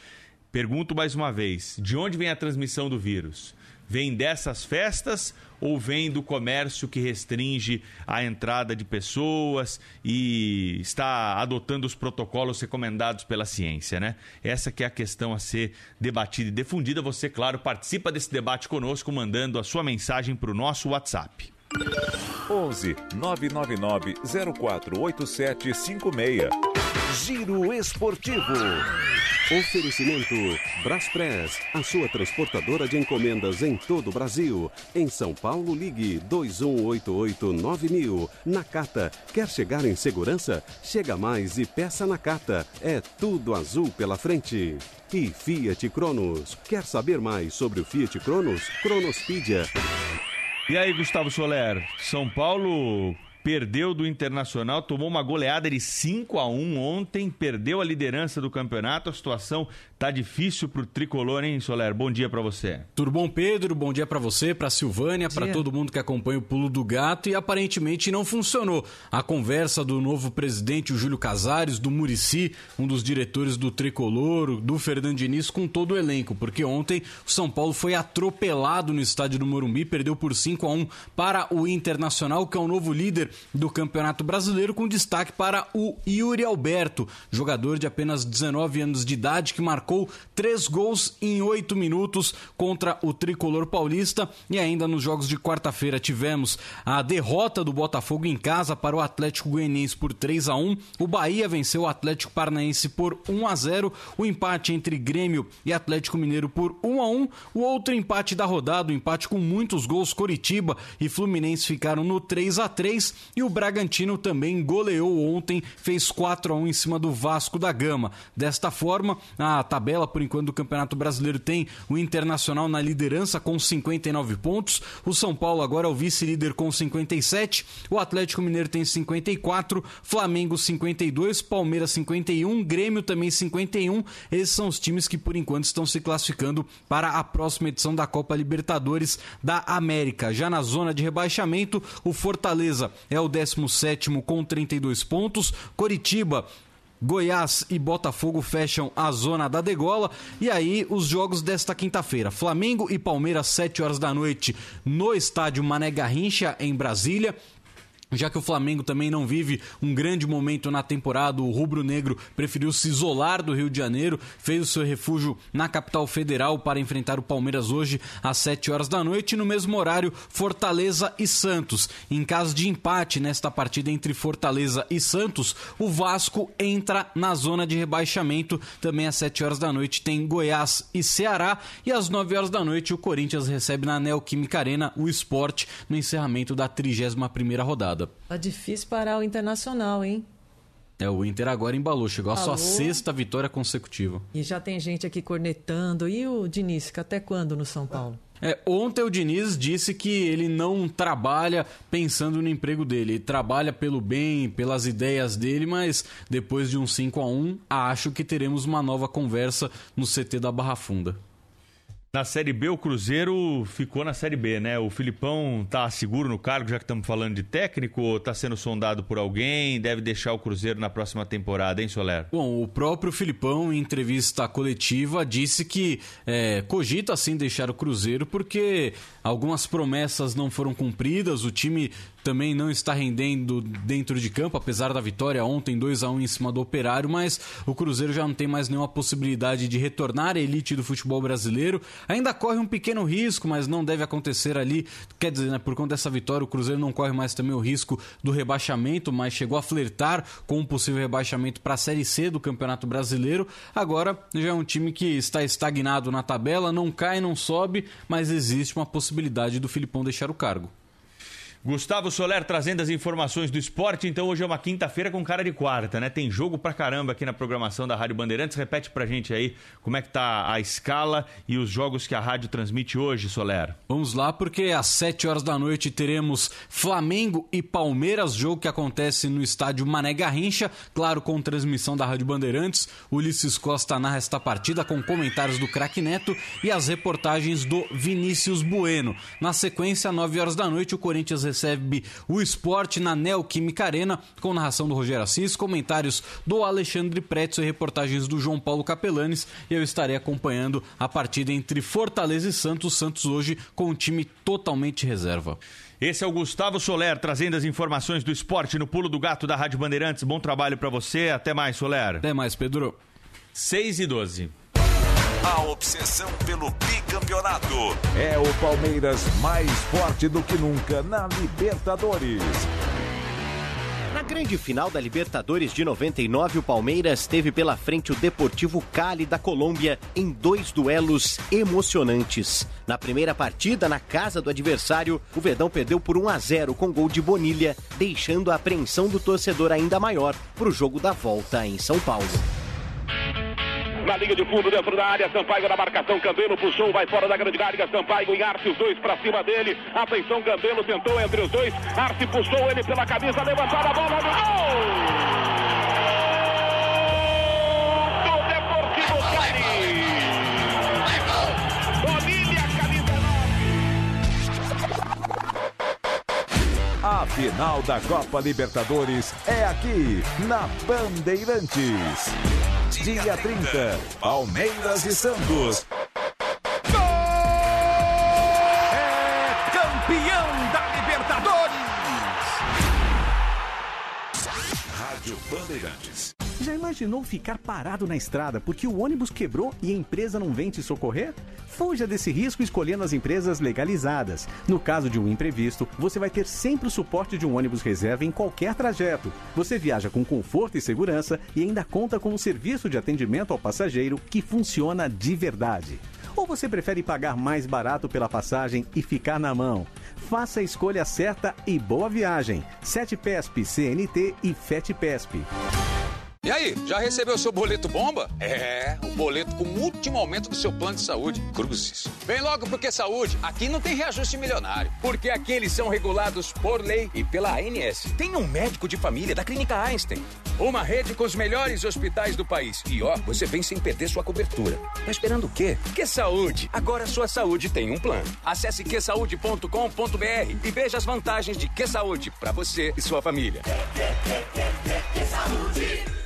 pergunto mais uma vez: de onde vem a transmissão do vírus? Vem dessas festas ou vem do comércio que restringe a entrada de pessoas e está adotando os protocolos recomendados pela ciência, né? Essa que é a questão a ser debatida e defundida. Você, claro, participa desse debate conosco mandando a sua mensagem para o nosso WhatsApp. 11 999 048756. Giro Esportivo. Oferecimento Braspress, a sua transportadora de encomendas em todo o Brasil. Em São Paulo, ligue 2188-9000. Nakata, quer chegar em segurança? Chega mais e peça Nakata. É tudo azul pela frente. E Fiat Cronos, quer saber mais sobre o Fiat Cronos? Cronospedia. E aí, Gustavo Soler, São Paulo perdeu do Internacional, tomou uma goleada de 5 a 1 ontem, perdeu a liderança do campeonato. A situação tá difícil pro tricolor, hein, Soler? Bom dia para você. Tudo bom, Pedro? Bom dia para você, para Silvânia, para todo mundo que acompanha o Pulo do Gato e aparentemente não funcionou. A conversa do novo presidente, o Júlio Casares, do Murici, um dos diretores do tricolor, do Fernando Diniz, com todo o elenco, porque ontem o São Paulo foi atropelado no estádio do Morumbi, perdeu por 5 a 1 para o Internacional, que é o novo líder do Campeonato Brasileiro, com destaque para o Yuri Alberto, jogador de apenas 19 anos de idade, que marcou três gols em oito minutos contra o tricolor paulista. E ainda nos jogos de quarta-feira tivemos a derrota do Botafogo em casa para o Atlético Goianiense por 3 a 1 O Bahia venceu o Atlético Paranaense por 1 a 0 O empate entre Grêmio e Atlético Mineiro por 1 a 1 O outro empate da rodada, o um empate com muitos gols, Coritiba e Fluminense ficaram no 3 a 3 e o Bragantino também goleou ontem, fez 4 a 1 em cima do Vasco da Gama. Desta forma, a tabela por enquanto do Campeonato Brasileiro tem o Internacional na liderança com 59 pontos, o São Paulo agora é o vice-líder com 57, o Atlético Mineiro tem 54, Flamengo 52, Palmeiras 51, Grêmio também 51. Esses são os times que por enquanto estão se classificando para a próxima edição da Copa Libertadores da América. Já na zona de rebaixamento, o Fortaleza é o 17 com 32 pontos, Coritiba Goiás e Botafogo fecham a zona da degola. E aí, os jogos desta quinta-feira: Flamengo e Palmeiras, 7 horas da noite, no estádio Mané Garrincha, em Brasília já que o Flamengo também não vive um grande momento na temporada, o rubro-negro preferiu se isolar do Rio de Janeiro, fez o seu refúgio na capital federal para enfrentar o Palmeiras hoje às 7 horas da noite, e no mesmo horário, Fortaleza e Santos. Em caso de empate nesta partida entre Fortaleza e Santos, o Vasco entra na zona de rebaixamento. Também às 7 horas da noite tem Goiás e Ceará, e às 9 horas da noite o Corinthians recebe na Neoquímica Arena o esporte no encerramento da 31 primeira rodada. Tá difícil parar o Internacional, hein? É, o Inter agora embalou, chegou Falou. a sua sexta vitória consecutiva. E já tem gente aqui cornetando. E o Diniz, fica até quando no São Paulo? É, ontem o Diniz disse que ele não trabalha pensando no emprego dele, ele trabalha pelo bem, pelas ideias dele, mas depois de um 5 a 1 acho que teremos uma nova conversa no CT da Barra Funda. Na Série B, o Cruzeiro ficou na Série B, né? O Filipão tá seguro no cargo, já que estamos falando de técnico, tá sendo sondado por alguém? Deve deixar o Cruzeiro na próxima temporada, hein, Soler? Bom, o próprio Filipão, em entrevista coletiva, disse que é, cogita assim deixar o Cruzeiro porque algumas promessas não foram cumpridas, o time também não está rendendo dentro de campo, apesar da vitória ontem 2 a 1 em cima do Operário, mas o Cruzeiro já não tem mais nenhuma possibilidade de retornar à elite do futebol brasileiro. Ainda corre um pequeno risco, mas não deve acontecer ali. Quer dizer, né, por conta dessa vitória, o Cruzeiro não corre mais também o risco do rebaixamento, mas chegou a flertar com um possível rebaixamento para a Série C do Campeonato Brasileiro. Agora já é um time que está estagnado na tabela, não cai, não sobe, mas existe uma possibilidade do Filipão deixar o cargo. Gustavo Soler trazendo as informações do esporte. Então hoje é uma quinta-feira com cara de quarta, né? Tem jogo pra caramba aqui na programação da Rádio Bandeirantes. Repete pra gente aí como é que tá a escala e os jogos que a rádio transmite hoje, Soler. Vamos lá, porque às 7 horas da noite teremos Flamengo e Palmeiras, jogo que acontece no estádio Mané Garrincha, claro, com transmissão da Rádio Bandeirantes. Ulisses Costa narra esta partida com comentários do Craque Neto e as reportagens do Vinícius Bueno. Na sequência, às 9 horas da noite, o Corinthians recebe o esporte na Neoquímica Arena, com narração do Rogério Assis, comentários do Alexandre Pretzel e reportagens do João Paulo Capelanes. E eu estarei acompanhando a partida entre Fortaleza e Santos. Santos hoje com um time totalmente reserva. Esse é o Gustavo Soler trazendo as informações do esporte no Pulo do Gato da Rádio Bandeirantes. Bom trabalho para você. Até mais, Soler. Até mais, Pedro. 6 e 12. A obsessão pelo bicampeonato. É o Palmeiras mais forte do que nunca na Libertadores. Na grande final da Libertadores de 99, o Palmeiras teve pela frente o Deportivo Cali da Colômbia em dois duelos emocionantes. Na primeira partida, na casa do adversário, o Verdão perdeu por 1 a 0 com gol de Bonilha, deixando a apreensão do torcedor ainda maior para o jogo da volta em São Paulo. Na linha de fundo, dentro da área, Sampaio na marcação, Cambelo puxou, vai fora da grande área, Sampaio e Arce, os dois pra cima dele. Atenção, Cambelo tentou entre os dois, Arce puxou ele pela camisa, levantada a bola no gol! Do Deportivo Cali! A final da Copa Libertadores é aqui na Bandeirantes. Dia 30, Palmeiras e Santos. É campeão da Libertadores! Rádio Bandeirantes. Já imaginou ficar parado na estrada porque o ônibus quebrou e a empresa não vem te socorrer? Fuja desse risco escolhendo as empresas legalizadas. No caso de um imprevisto, você vai ter sempre o suporte de um ônibus reserva em qualquer trajeto. Você viaja com conforto e segurança e ainda conta com um serviço de atendimento ao passageiro que funciona de verdade. Ou você prefere pagar mais barato pela passagem e ficar na mão? Faça a escolha certa e boa viagem. 7PESP, CNT e FETPESP. E aí, já recebeu seu boleto bomba? É, o boleto com o último aumento do seu plano de saúde. Cruzes. Vem logo porque saúde, aqui não tem reajuste milionário. Porque aqui eles são regulados por lei e pela ANS. Tem um médico de família da Clínica Einstein. Uma rede com os melhores hospitais do país. E ó, você vem sem perder sua cobertura. Tá esperando o quê? Que saúde? Agora sua saúde tem um plano. Acesse quesaude.com.br e veja as vantagens de Que Saúde para você e sua família. Que saúde!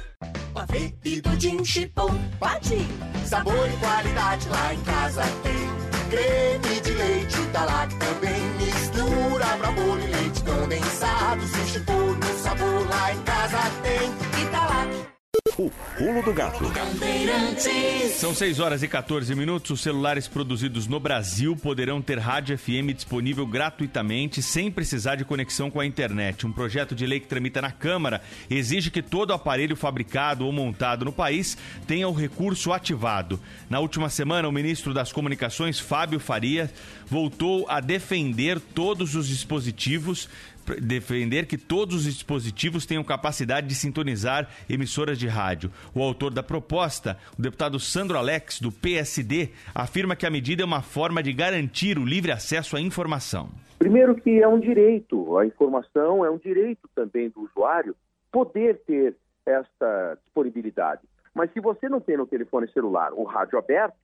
Pavê e pudim chipom, pati. Sabor e qualidade lá em casa tem. Creme de leite da Lac também. Mistura pra bolo e leite condensado. Substitui no sabor lá em casa tem. Italac. O pulo do gato. São 6 horas e 14 minutos. Os celulares produzidos no Brasil poderão ter rádio FM disponível gratuitamente, sem precisar de conexão com a internet. Um projeto de lei que tramita na Câmara exige que todo aparelho fabricado ou montado no país tenha o recurso ativado. Na última semana, o ministro das Comunicações, Fábio Faria, voltou a defender todos os dispositivos defender que todos os dispositivos tenham capacidade de sintonizar emissoras de rádio. O autor da proposta, o deputado Sandro Alex, do PSD, afirma que a medida é uma forma de garantir o livre acesso à informação. Primeiro que é um direito, a informação é um direito também do usuário poder ter esta disponibilidade. Mas se você não tem no telefone celular o rádio aberto,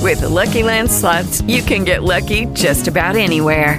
With the Lucky Land slots, you can get lucky just about anywhere.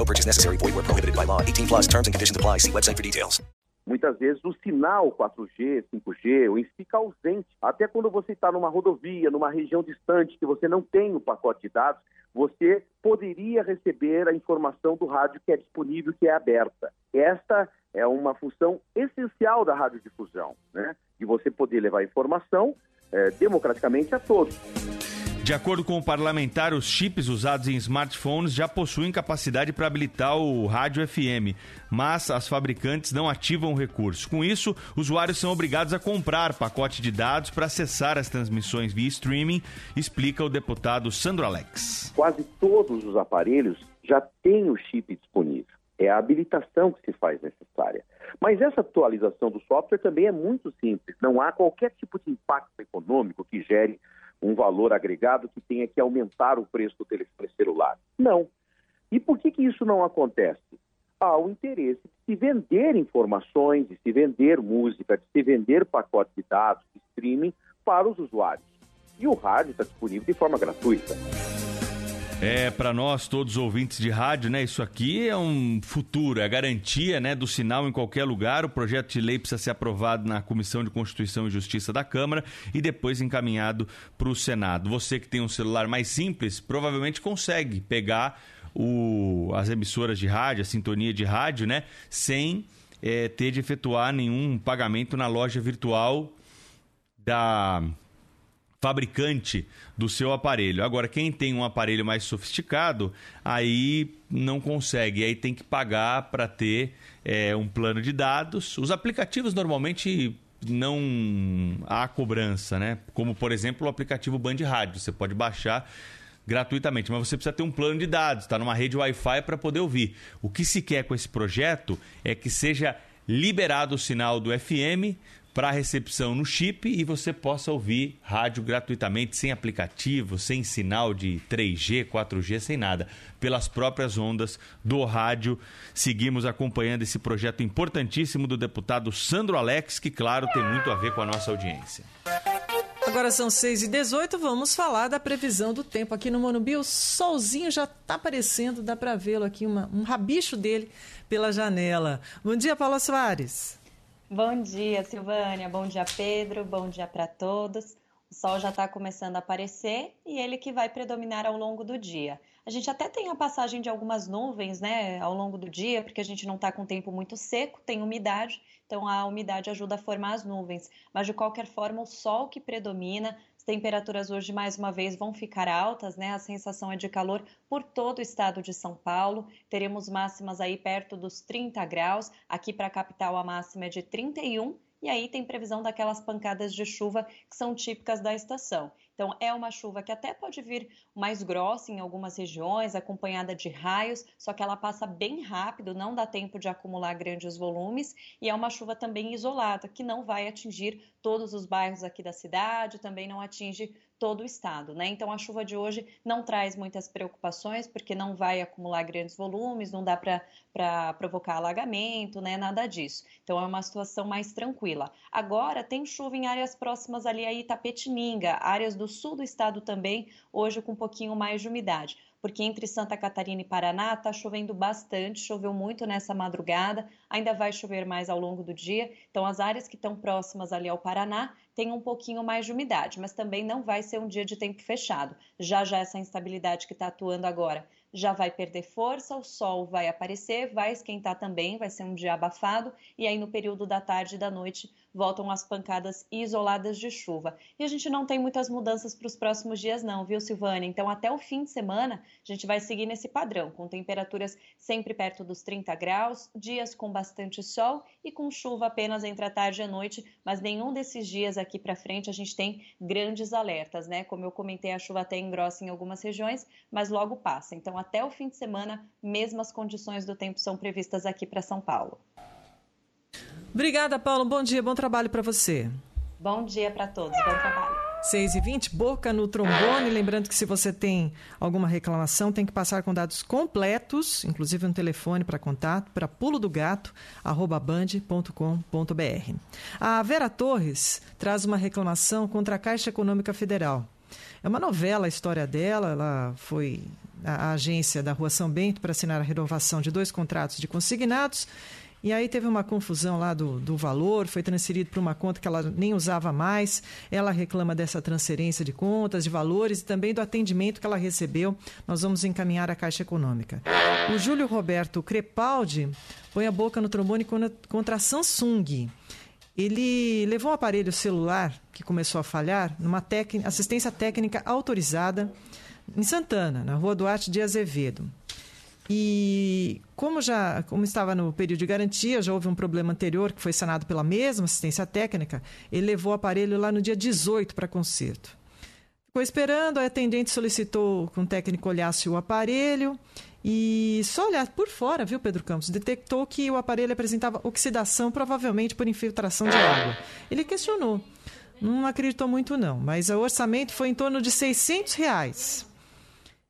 No purchase necessary. Void where prohibited by law. 18 plus terms and conditions apply. See website for details. muitas vezes o sinal 4G, 5G, o INSS fica ausente. Até quando você está numa rodovia, numa região distante, que você não tem o pacote de dados, você poderia receber a informação do rádio que é disponível, que é aberta. Esta é uma função essencial da radiodifusão, né? De você poder levar informação eh, democraticamente a todos. De acordo com o parlamentar, os chips usados em smartphones já possuem capacidade para habilitar o rádio FM, mas as fabricantes não ativam o recurso. Com isso, usuários são obrigados a comprar pacote de dados para acessar as transmissões via streaming, explica o deputado Sandro Alex. Quase todos os aparelhos já têm o chip disponível. É a habilitação que se faz necessária. Mas essa atualização do software também é muito simples. Não há qualquer tipo de impacto econômico que gere um valor agregado que tenha que aumentar o preço do telefone celular. Não. E por que, que isso não acontece? Há o interesse de se vender informações, de se vender música, de se vender pacotes de dados, de streaming para os usuários. E o rádio está disponível de forma gratuita. É, para nós, todos os ouvintes de rádio, né? Isso aqui é um futuro, é a garantia né, do sinal em qualquer lugar. O projeto de lei precisa ser aprovado na Comissão de Constituição e Justiça da Câmara e depois encaminhado para o Senado. Você que tem um celular mais simples, provavelmente consegue pegar o, as emissoras de rádio, a sintonia de rádio, né? Sem é, ter de efetuar nenhum pagamento na loja virtual da fabricante do seu aparelho. Agora, quem tem um aparelho mais sofisticado, aí não consegue, aí tem que pagar para ter é, um plano de dados. Os aplicativos normalmente não há cobrança, né? Como, por exemplo, o aplicativo Band Rádio. Você pode baixar gratuitamente, mas você precisa ter um plano de dados, está numa rede Wi-Fi para poder ouvir. O que se quer com esse projeto é que seja liberado o sinal do FM para recepção no chip e você possa ouvir rádio gratuitamente, sem aplicativo, sem sinal de 3G, 4G, sem nada, pelas próprias ondas do rádio. Seguimos acompanhando esse projeto importantíssimo do deputado Sandro Alex, que, claro, tem muito a ver com a nossa audiência. Agora são 6 e 18 vamos falar da previsão do tempo aqui no Monumbi. O solzinho já está aparecendo, dá para vê-lo aqui, uma, um rabicho dele pela janela. Bom dia, Paula Soares. Bom dia, Silvânia. Bom dia, Pedro. Bom dia para todos. O sol já está começando a aparecer e ele que vai predominar ao longo do dia. A gente até tem a passagem de algumas nuvens, né, ao longo do dia, porque a gente não está com tempo muito seco, tem umidade, então a umidade ajuda a formar as nuvens. Mas de qualquer forma, o sol que predomina, temperaturas hoje, mais uma vez, vão ficar altas, né? A sensação é de calor por todo o estado de São Paulo. Teremos máximas aí perto dos 30 graus. Aqui para a capital, a máxima é de 31 e aí tem previsão daquelas pancadas de chuva que são típicas da estação. Então, é uma chuva que até pode vir mais grossa em algumas regiões, acompanhada de raios, só que ela passa bem rápido, não dá tempo de acumular grandes volumes, e é uma chuva também isolada, que não vai atingir todos os bairros aqui da cidade, também não atinge todo o estado, né? Então a chuva de hoje não traz muitas preocupações, porque não vai acumular grandes volumes, não dá para provocar alagamento, né? Nada disso. Então é uma situação mais tranquila. Agora tem chuva em áreas próximas ali a Itapetininga, áreas do sul do estado também, hoje com um pouquinho mais de umidade porque entre Santa Catarina e Paraná está chovendo bastante, choveu muito nessa madrugada, ainda vai chover mais ao longo do dia. Então, as áreas que estão próximas ali ao Paraná têm um pouquinho mais de umidade, mas também não vai ser um dia de tempo fechado. Já já essa instabilidade que está atuando agora já vai perder força, o sol vai aparecer, vai esquentar também, vai ser um dia abafado, e aí no período da tarde e da noite voltam as pancadas isoladas de chuva. E a gente não tem muitas mudanças para os próximos dias, não, viu, Silvânia? Então, até o fim de semana, a gente vai seguir nesse padrão, com temperaturas sempre perto dos 30 graus, dias com bastante sol e com chuva apenas entre a tarde e a noite, mas nenhum desses dias aqui para frente a gente tem grandes alertas, né? Como eu comentei, a chuva até engrossa em algumas regiões, mas logo passa. Então, até o fim de semana, mesmas condições do tempo são previstas aqui para São Paulo. Obrigada, Paulo. Bom dia, bom trabalho para você. Bom dia para todos, bom trabalho. 6 e 20 boca no trombone. Lembrando que se você tem alguma reclamação, tem que passar com dados completos, inclusive um telefone para contato, para pulo do gato, band.com.br. A Vera Torres traz uma reclamação contra a Caixa Econômica Federal. É uma novela a história dela, ela foi à agência da Rua São Bento para assinar a renovação de dois contratos de consignados e aí teve uma confusão lá do, do valor, foi transferido para uma conta que ela nem usava mais. Ela reclama dessa transferência de contas, de valores e também do atendimento que ela recebeu. Nós vamos encaminhar a Caixa Econômica. O Júlio Roberto Crepaldi põe a boca no trombone contra a Samsung. Ele levou um aparelho celular que começou a falhar numa assistência técnica autorizada em Santana, na rua Duarte de Azevedo. E como já como estava no período de garantia, já houve um problema anterior que foi sanado pela mesma assistência técnica, ele levou o aparelho lá no dia 18 para conserto. Ficou esperando, a atendente solicitou que um técnico olhasse o aparelho e só olhar por fora, viu, Pedro Campos, detectou que o aparelho apresentava oxidação, provavelmente por infiltração de água. Ele questionou não acreditou muito não, mas o orçamento foi em torno de 600 reais.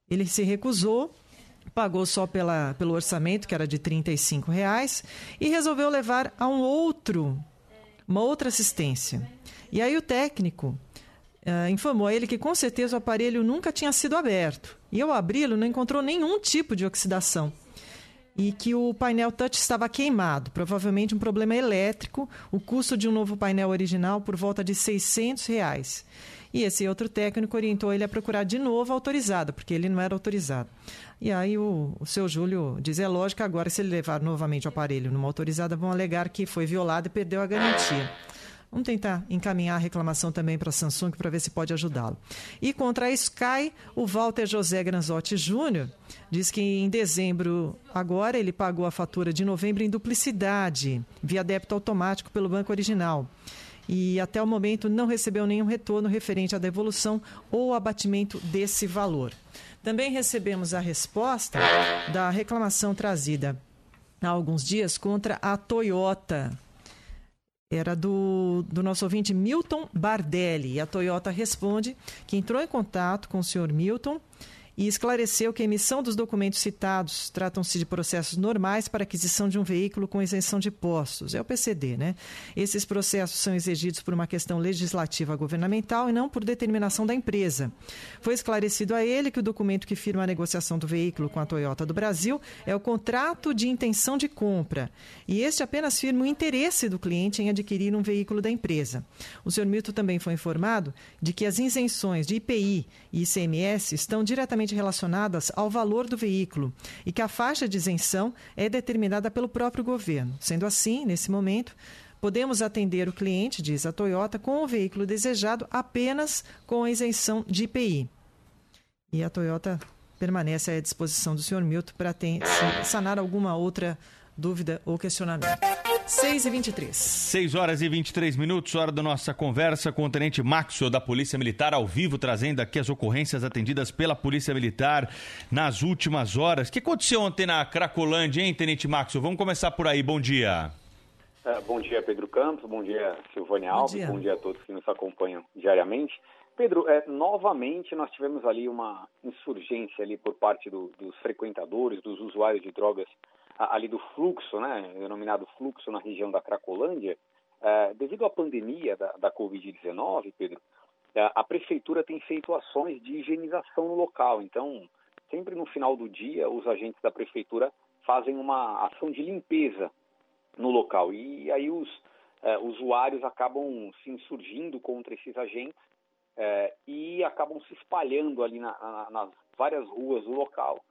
Ele se recusou, pagou só pela, pelo orçamento, que era de 35 reais, e resolveu levar a um outro, uma outra assistência. E aí o técnico uh, informou a ele que com certeza o aparelho nunca tinha sido aberto. E ao abri-lo não encontrou nenhum tipo de oxidação e que o painel touch estava queimado, provavelmente um problema elétrico, o custo de um novo painel original por volta de 600 reais. E esse outro técnico orientou ele a procurar de novo autorizado, porque ele não era autorizado. E aí o, o seu Júlio diz, é lógico agora se ele levar novamente o aparelho numa autorizada, vão alegar que foi violado e perdeu a garantia. Vamos tentar encaminhar a reclamação também para a Samsung para ver se pode ajudá-lo. E contra a Sky, o Walter José Granzotti Júnior diz que em dezembro, agora, ele pagou a fatura de novembro em duplicidade, via débito automático pelo banco original. E até o momento não recebeu nenhum retorno referente à devolução ou abatimento desse valor. Também recebemos a resposta da reclamação trazida há alguns dias contra a Toyota era do, do nosso ouvinte Milton Bardelli. E a Toyota responde que entrou em contato com o senhor Milton e esclareceu que a emissão dos documentos citados tratam-se de processos normais para aquisição de um veículo com isenção de postos. É o PCD, né? Esses processos são exigidos por uma questão legislativa governamental e não por determinação da empresa. Foi esclarecido a ele que o documento que firma a negociação do veículo com a Toyota do Brasil é o contrato de intenção de compra. E este apenas firma o interesse do cliente em adquirir um veículo da empresa. O senhor Milton também foi informado de que as isenções de IPI e ICMS estão diretamente diretamente relacionadas ao valor do veículo e que a faixa de isenção é determinada pelo próprio governo. Sendo assim, nesse momento, podemos atender o cliente, diz a Toyota, com o veículo desejado apenas com a isenção de IPI. E a Toyota permanece à disposição do senhor Milton para sanar alguma outra dúvida ou questionamento. 6 e 23. 6 horas e 23 minutos, hora da nossa conversa com o Tenente Maxo da Polícia Militar, ao vivo, trazendo aqui as ocorrências atendidas pela Polícia Militar nas últimas horas. O que aconteceu ontem na Cracolândia, hein, Tenente Maxo? Vamos começar por aí. Bom dia. É, bom dia, Pedro Campos. Bom dia, Silvânia Alves. Bom dia. bom dia a todos que nos acompanham diariamente. Pedro, é, novamente nós tivemos ali uma insurgência ali por parte do, dos frequentadores, dos usuários de drogas ali do fluxo, né, denominado fluxo na região da Cracolândia, é, devido à pandemia da, da Covid-19, Pedro, é, a prefeitura tem feito ações de higienização no local. Então, sempre no final do dia, os agentes da prefeitura fazem uma ação de limpeza no local. E aí os é, usuários acabam se insurgindo contra esses agentes e acabam se espalhando ali na, na, nas várias ruas do local.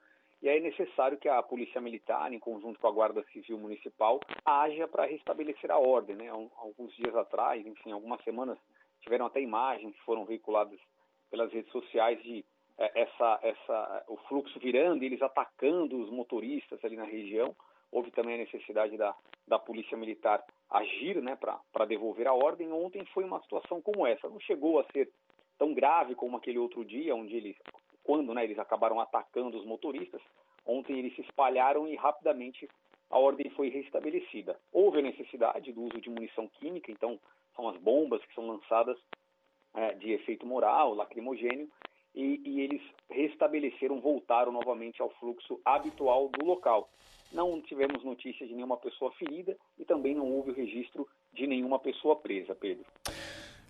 E é necessário que a Polícia Militar, em conjunto com a Guarda Civil Municipal, haja para restabelecer a ordem. Né? Alguns dias atrás, enfim, algumas semanas, tiveram até imagens que foram veiculadas pelas redes sociais de é, essa, essa, o fluxo virando e eles atacando os motoristas ali na região. Houve também a necessidade da, da Polícia Militar agir né, para devolver a ordem. Ontem foi uma situação como essa. Não chegou a ser tão grave como aquele outro dia, onde eles quando né, eles acabaram atacando os motoristas. Ontem eles se espalharam e rapidamente a ordem foi restabelecida. Houve a necessidade do uso de munição química, então são as bombas que são lançadas é, de efeito moral, lacrimogênio, e, e, eles restabeleceram, voltaram novamente ao fluxo habitual do local. Não tivemos notícias de nenhuma pessoa ferida e também não houve o registro de nenhuma pessoa presa, Pedro.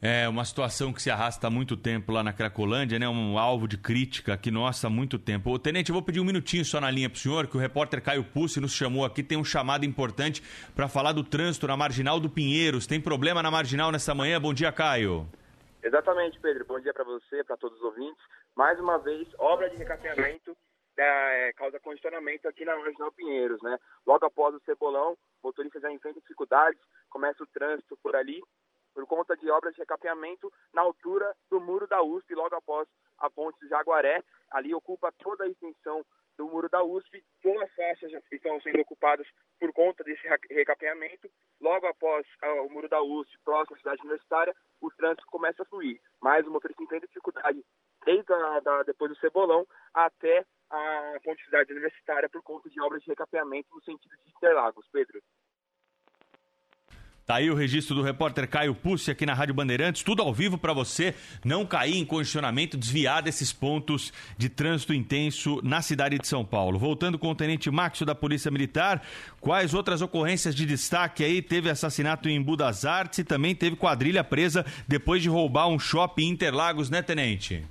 É uma situação que se arrasta há muito tempo lá na Cracolândia, né? Um alvo de crítica aqui nossa há muito tempo. Ô, Tenente, eu vou pedir um minutinho só na linha para o senhor, que o repórter Caio Pussi nos chamou aqui, tem um chamado importante para falar do trânsito na Marginal do Pinheiros. Tem problema na Marginal nessa manhã? Bom dia, Caio. Exatamente, Pedro. Bom dia para você, para todos os ouvintes. Mais uma vez, obra de recapeamento é, causa congestionamento aqui na Marginal Pinheiros, né? Logo após o Cebolão, motoristas já enfrentam dificuldades, começa o trânsito por ali por conta de obras de recapeamento na altura do muro da USP, logo após a ponte do Jaguaré. Ali ocupa toda a extensão do muro da USP. Duas faixas estão sendo ocupadas por conta desse recapeamento. Logo após uh, o muro da USP, próximo à cidade universitária, o trânsito começa a fluir. Mas o motorista enfrenta dificuldade desde a, da, depois do Cebolão até a ponte cidade universitária por conta de obras de recapeamento no sentido de Interlagos. Pedro. Tá aí o registro do repórter Caio Pussi aqui na Rádio Bandeirantes, tudo ao vivo para você não cair em congestionamento, desviar desses pontos de trânsito intenso na cidade de São Paulo. Voltando com o Tenente Maxo da Polícia Militar, quais outras ocorrências de destaque aí? Teve assassinato em Budas Artes e também teve quadrilha presa depois de roubar um shopping em Interlagos, né, Tenente?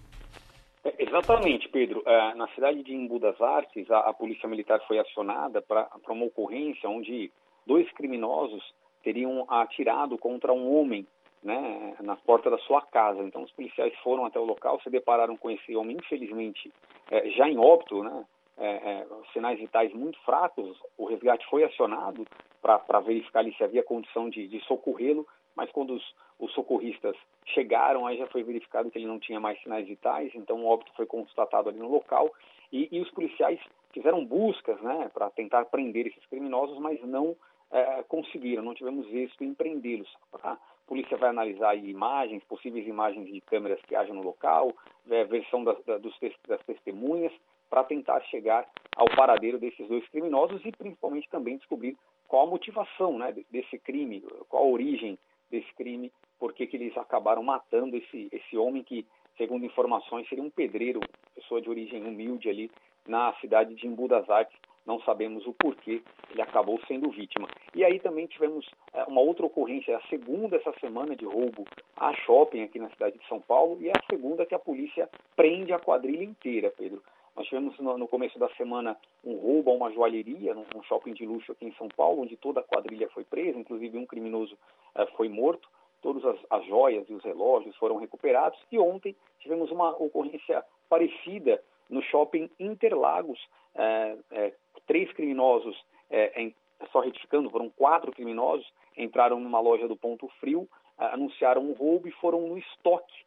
É, exatamente, Pedro. É, na cidade de Embu das Artes, a Polícia Militar foi acionada para uma ocorrência onde dois criminosos teriam atirado contra um homem né, na porta da sua casa. Então, os policiais foram até o local, se depararam com esse homem, infelizmente, é, já em óbito, né, é, é, sinais vitais muito fracos. O resgate foi acionado para verificar ali se havia condição de, de socorrê-lo, mas quando os, os, socorristas chegaram, aí já foi verificado que ele não tinha mais sinais vitais, então o óbito foi constatado ali no local. E, e os policiais fizeram buscas né, para tentar prender esses criminosos, mas não é, conseguiram, não tivemos êxito em prendê-los. A polícia vai analisar imagens, possíveis imagens de câmeras que hajam no local, é, versão das, das testemunhas, para tentar chegar ao paradeiro desses dois criminosos e principalmente também descobrir qual a motivação né, desse crime, qual a origem desse crime, por que eles acabaram matando esse, esse homem que, segundo informações, seria um pedreiro, pessoa de origem humilde ali na cidade de Embu das Artes, não sabemos o porquê ele acabou sendo vítima. E aí também tivemos é, uma outra ocorrência, a segunda essa semana de roubo a shopping aqui na cidade de São Paulo, e é a segunda que a polícia prende a quadrilha inteira, Pedro. Nós tivemos no, começo da semana um roubo a uma joalheria, num, shopping de luxo aqui em São Paulo, onde toda a quadrilha foi presa, inclusive um criminoso é, foi morto. Todas as, as joias e os relógios foram recuperados. E ontem tivemos uma ocorrência parecida no shopping Interlagos, é, é, três criminosos, é, só retificando, foram quatro criminosos, entraram numa loja do Ponto Frio, anunciaram um roubo e foram no estoque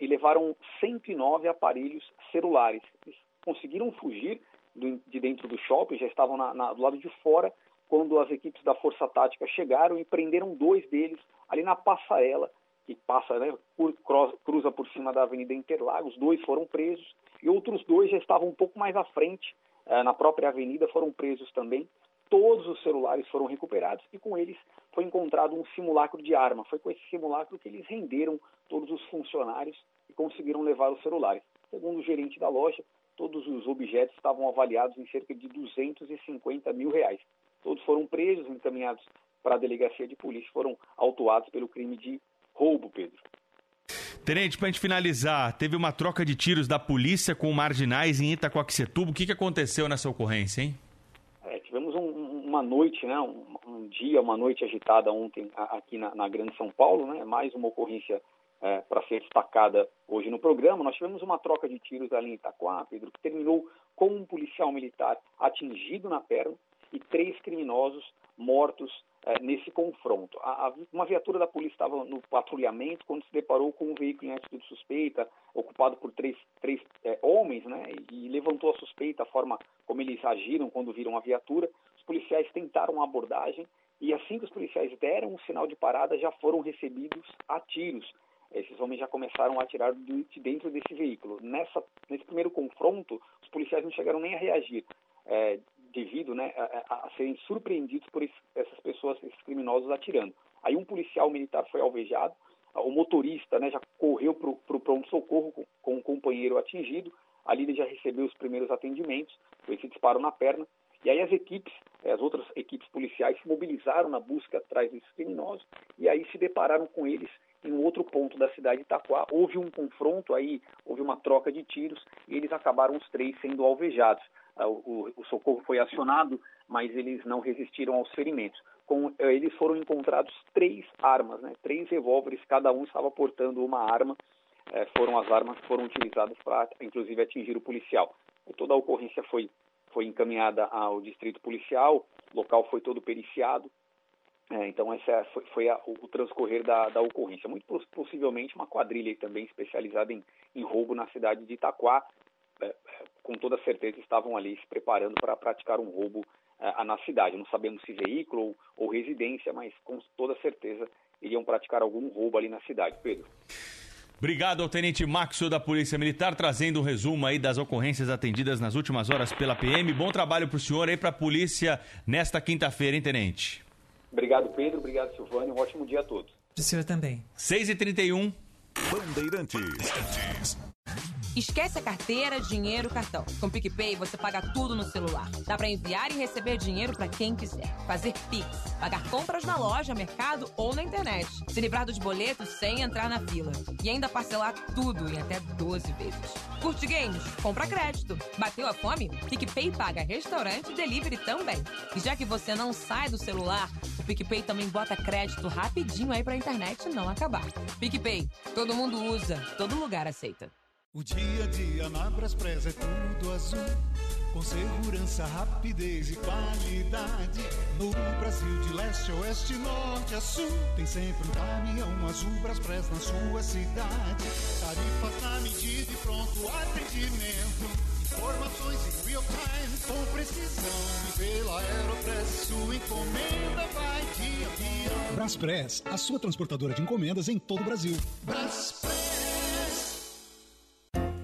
e levaram 109 aparelhos celulares. Eles conseguiram fugir de dentro do shopping, já estavam na, na, do lado de fora, quando as equipes da Força Tática chegaram e prenderam dois deles ali na passarela, que passa, né, cruza por cima da Avenida Interlagos. Dois foram presos e outros dois já estavam um pouco mais à frente, eh, na própria avenida, foram presos também. Todos os celulares foram recuperados e com eles foi encontrado um simulacro de arma. Foi com esse simulacro que eles renderam todos os funcionários e conseguiram levar os celulares. Segundo o gerente da loja, todos os objetos estavam avaliados em cerca de 250 mil reais. Todos foram presos, encaminhados para a delegacia de polícia, foram autuados pelo crime de roubo, Pedro. Tenente, para a gente finalizar, teve uma troca de tiros da polícia com marginais em Itacoaxetuba. O que, que aconteceu nessa ocorrência, hein? É, tivemos um, uma noite, né, um, um, dia, uma noite agitada ontem aqui na, na Grande São Paulo, né, mais uma ocorrência é, para ser destacada hoje no programa. Nós tivemos uma troca de tiros ali em Itaquá, Pedro, que terminou com um policial militar atingido na perna e três criminosos mortos é, nesse confronto. A, a, uma viatura da polícia estava no patrulhamento quando se deparou com um veículo em atitude suspeita, ocupado por três, três é, homens, né, e, levantou a suspeita, a forma como eles agiram quando viram a viatura. Os policiais tentaram a abordagem e assim que os policiais deram um sinal de parada, já foram recebidos a tiros. Esses homens já começaram a atirar de dentro desse veículo. Nessa, nesse primeiro confronto, os policiais não chegaram nem a reagir. É, devido né, a, a, serem surpreendidos por esse, essas pessoas, esses criminosos atirando. Aí um policial militar foi alvejado, o motorista né, já correu para o pronto-socorro com, com um companheiro atingido, ali ele já recebeu os primeiros atendimentos, foi esse disparo na perna, e aí as equipes, as outras equipes policiais se mobilizaram na busca atrás desses criminosos, e aí se depararam com eles em outro ponto da cidade de Itaquá. Houve um confronto aí, houve uma troca de tiros, e eles acabaram os três sendo alvejados. Ah, o, o, socorro foi acionado, mas eles não resistiram aos ferimentos. Com, eh, eles foram encontrados três armas, né, três revólveres, cada um estava portando uma arma. Eh, foram as armas que foram utilizadas para, inclusive, atingir o policial. E toda a ocorrência foi, foi encaminhada ao distrito policial, o local foi todo periciado. É, então, esse é, foi, foi a, o transcorrer da, da, ocorrência. Muito possivelmente uma quadrilha também especializada em, em roubo na cidade de Itaquá, é, com toda certeza estavam ali se preparando para praticar um roubo é, na cidade. Não sabemos se veículo ou, ou residência, mas com toda certeza iriam praticar algum roubo ali na cidade. Pedro. Obrigado ao Tenente Maxo da Polícia Militar, trazendo um resumo aí das ocorrências atendidas nas últimas horas pela PM. Bom trabalho para o senhor aí para a polícia nesta quinta-feira, hein, Tenente? Obrigado, Pedro. Obrigado, Silvânia. Um ótimo dia a todos. Para o senhor também. 6h31. Bandeirantes. Esquece a carteira, dinheiro, cartão. Com o PicPay você paga tudo no celular. Dá para enviar e receber dinheiro para quem quiser. Fazer Pix, pagar compras na loja, mercado ou na internet. Se livrar dos boletos sem entrar na fila. E ainda parcelar tudo em até 12 vezes. Curte games? Compra crédito. Bateu a fome? PicPay paga restaurante e delivery também. E já que você não sai do celular, o PicPay também bota crédito rapidinho aí pra internet não acabar. PicPay, todo mundo usa, todo lugar aceita. O dia a dia na Braspress é tudo azul, com segurança, rapidez e qualidade. No Brasil de leste a oeste, norte a sul, tem sempre um caminhão azul Braspress na sua cidade. Tarifas na medida e pronto atendimento. Informações em real time com precisão. E pela Aeropress sua encomenda vai dia a dia. Braspress, a sua transportadora de encomendas em todo o Brasil. Braspress.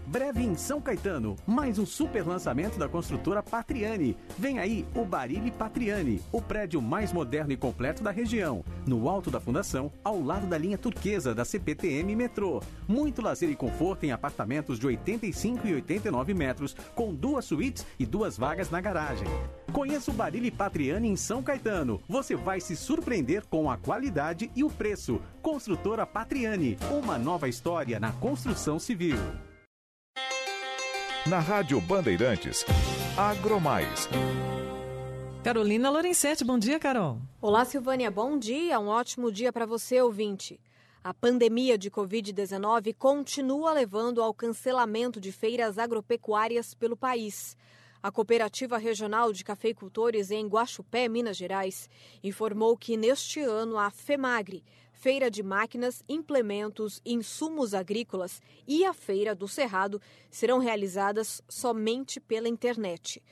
Breve em São Caetano, mais um super lançamento da construtora Patriani. Vem aí o Barile Patriani, o prédio mais moderno e completo da região. No alto da fundação, ao lado da linha turquesa da CPTM Metrô. Muito lazer e conforto em apartamentos de 85 e 89 metros, com duas suítes e duas vagas na garagem. Conheça o Barile Patriani em São Caetano. Você vai se surpreender com a qualidade e o preço. Construtora Patriani, uma nova história na construção civil. Na Rádio Bandeirantes, Agromais. Carolina Lorenzetti, bom dia, Carol. Olá, Silvânia, bom dia. Um ótimo dia para você, ouvinte. A pandemia de Covid-19 continua levando ao cancelamento de feiras agropecuárias pelo país. A Cooperativa Regional de Cafeicultores em Guaxupé, Minas Gerais, informou que neste ano a FEMAGRE, Feira de Máquinas, Implementos e Insumos Agrícolas e a Feira do Cerrado serão realizadas somente pela internet.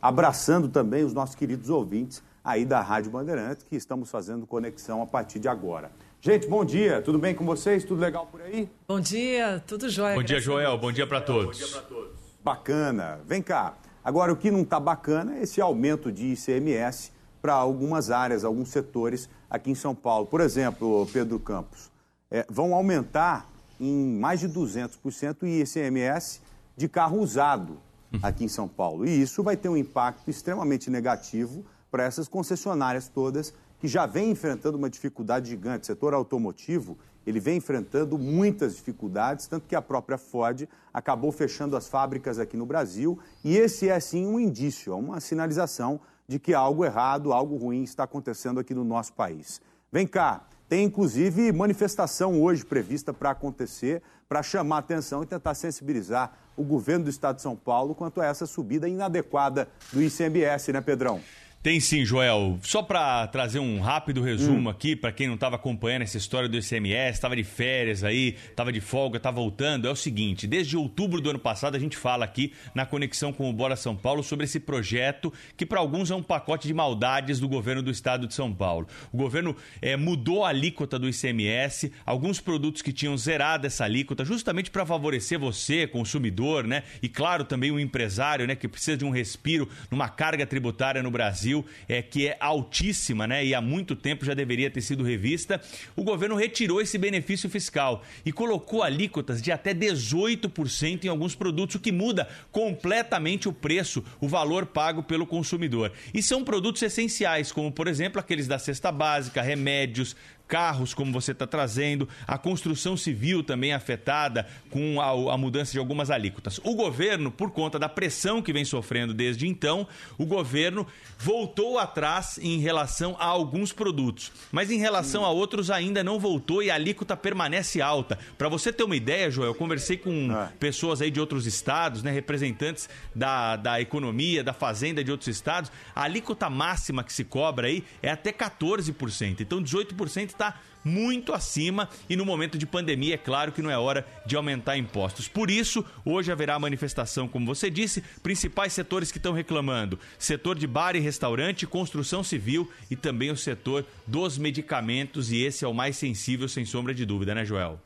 Abraçando também os nossos queridos ouvintes aí da Rádio Bandeirantes, que estamos fazendo conexão a partir de agora. Gente, bom dia, tudo bem com vocês? Tudo legal por aí? Bom dia, tudo jóia. Bom dia, Joel, bom dia para todos. Bom dia para todos. Bacana. Vem cá. Agora, o que não está bacana é esse aumento de ICMS para algumas áreas, alguns setores aqui em São Paulo. Por exemplo, Pedro Campos, é, vão aumentar em mais de 200% o ICMS de carro usado aqui em São Paulo. E isso vai ter um impacto extremamente negativo para essas concessionárias todas que já vem enfrentando uma dificuldade gigante. O setor automotivo, ele vem enfrentando muitas dificuldades, tanto que a própria Ford acabou fechando as fábricas aqui no Brasil, e esse é sim um indício, é uma sinalização de que algo errado, algo ruim está acontecendo aqui no nosso país. Vem cá, tem inclusive manifestação hoje prevista para acontecer, para chamar atenção e tentar sensibilizar o governo do estado de São Paulo quanto a essa subida inadequada do ICMS, né, Pedrão? Tem sim, Joel. Só para trazer um rápido resumo hum. aqui, para quem não estava acompanhando essa história do ICMS, estava de férias aí, estava de folga, está voltando, é o seguinte: desde outubro do ano passado a gente fala aqui na conexão com o Bora São Paulo sobre esse projeto que para alguns é um pacote de maldades do governo do estado de São Paulo. O governo é, mudou a alíquota do ICMS, alguns produtos que tinham zerado essa alíquota, justamente para favorecer você, consumidor, né? E claro, também o empresário, né, que precisa de um respiro numa carga tributária no Brasil Brasil, é, que é altíssima, né? E há muito tempo já deveria ter sido revista. O governo retirou esse benefício fiscal e colocou alíquotas de até 18% em alguns produtos, o que muda completamente o preço, o valor pago pelo consumidor. E são produtos essenciais, como por exemplo aqueles da cesta básica, remédios, carros, como você está trazendo, a construção civil também afetada com a, a, mudança de algumas alíquotas. O governo, por conta da pressão que vem sofrendo desde então, o governo voltou atrás em relação a alguns produtos, mas em relação a outros ainda não voltou e a alíquota permanece alta. Para você ter uma ideia, Joel, eu conversei com é. pessoas aí de outros estados, né, representantes da, da economia, da fazenda de outros estados, a alíquota máxima que se cobra aí é até 14%. Então 18% está está muito acima e no momento de pandemia é claro que não é hora de aumentar impostos. Por isso, hoje haverá manifestação, como você disse, principais setores que estão reclamando: setor de bar e restaurante, construção civil e também o setor dos medicamentos e esse é o mais sensível sem sombra de dúvida, né, Joel?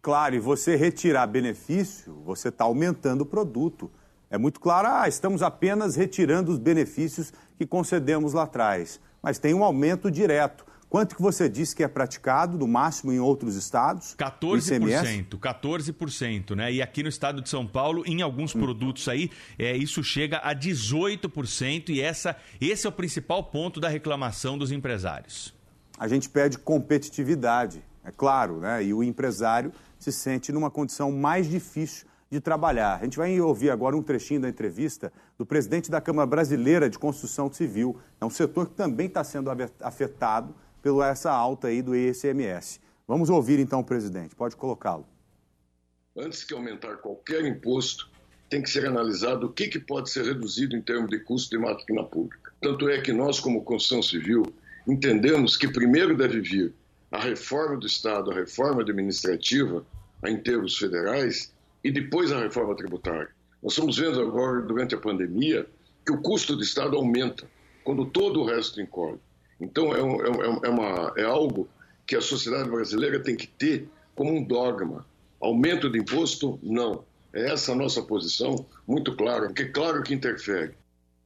Claro, e você retirar benefício, você está aumentando o produto. É muito claro, ah, estamos apenas retirando os benefícios que concedemos lá atrás. Mas tem um aumento direto. Quanto que você disse que é praticado, no máximo em outros estados? 14%, 14%, né? E aqui no estado de São Paulo, em alguns hum. produtos aí, é, isso chega a 18%, e essa, esse é o principal ponto da reclamação dos empresários. A gente pede competitividade, é claro, né? E o empresário se sente numa condição mais difícil de trabalhar. A gente vai ouvir agora um trechinho da entrevista do presidente da Câmara Brasileira de Construção Civil. É um setor que também está sendo afetado pela essa alta aí do ICMS. Vamos ouvir então o presidente. Pode colocá-lo. Antes que aumentar qualquer imposto, tem que ser analisado o que, que pode ser reduzido em termos de custo de máquina pública. Tanto é que nós, como construção civil, entendemos que primeiro deve vir a reforma do Estado, a reforma administrativa, em termos federais, e depois a reforma tributária. Nós estamos vendo agora, durante a pandemia, que o custo do Estado aumenta, quando todo o resto encolhe. Então, é, um, é, é, uma, é algo que a sociedade brasileira tem que ter como um dogma. Aumento de imposto, não. É essa a nossa posição, muito clara, porque claro que interfere.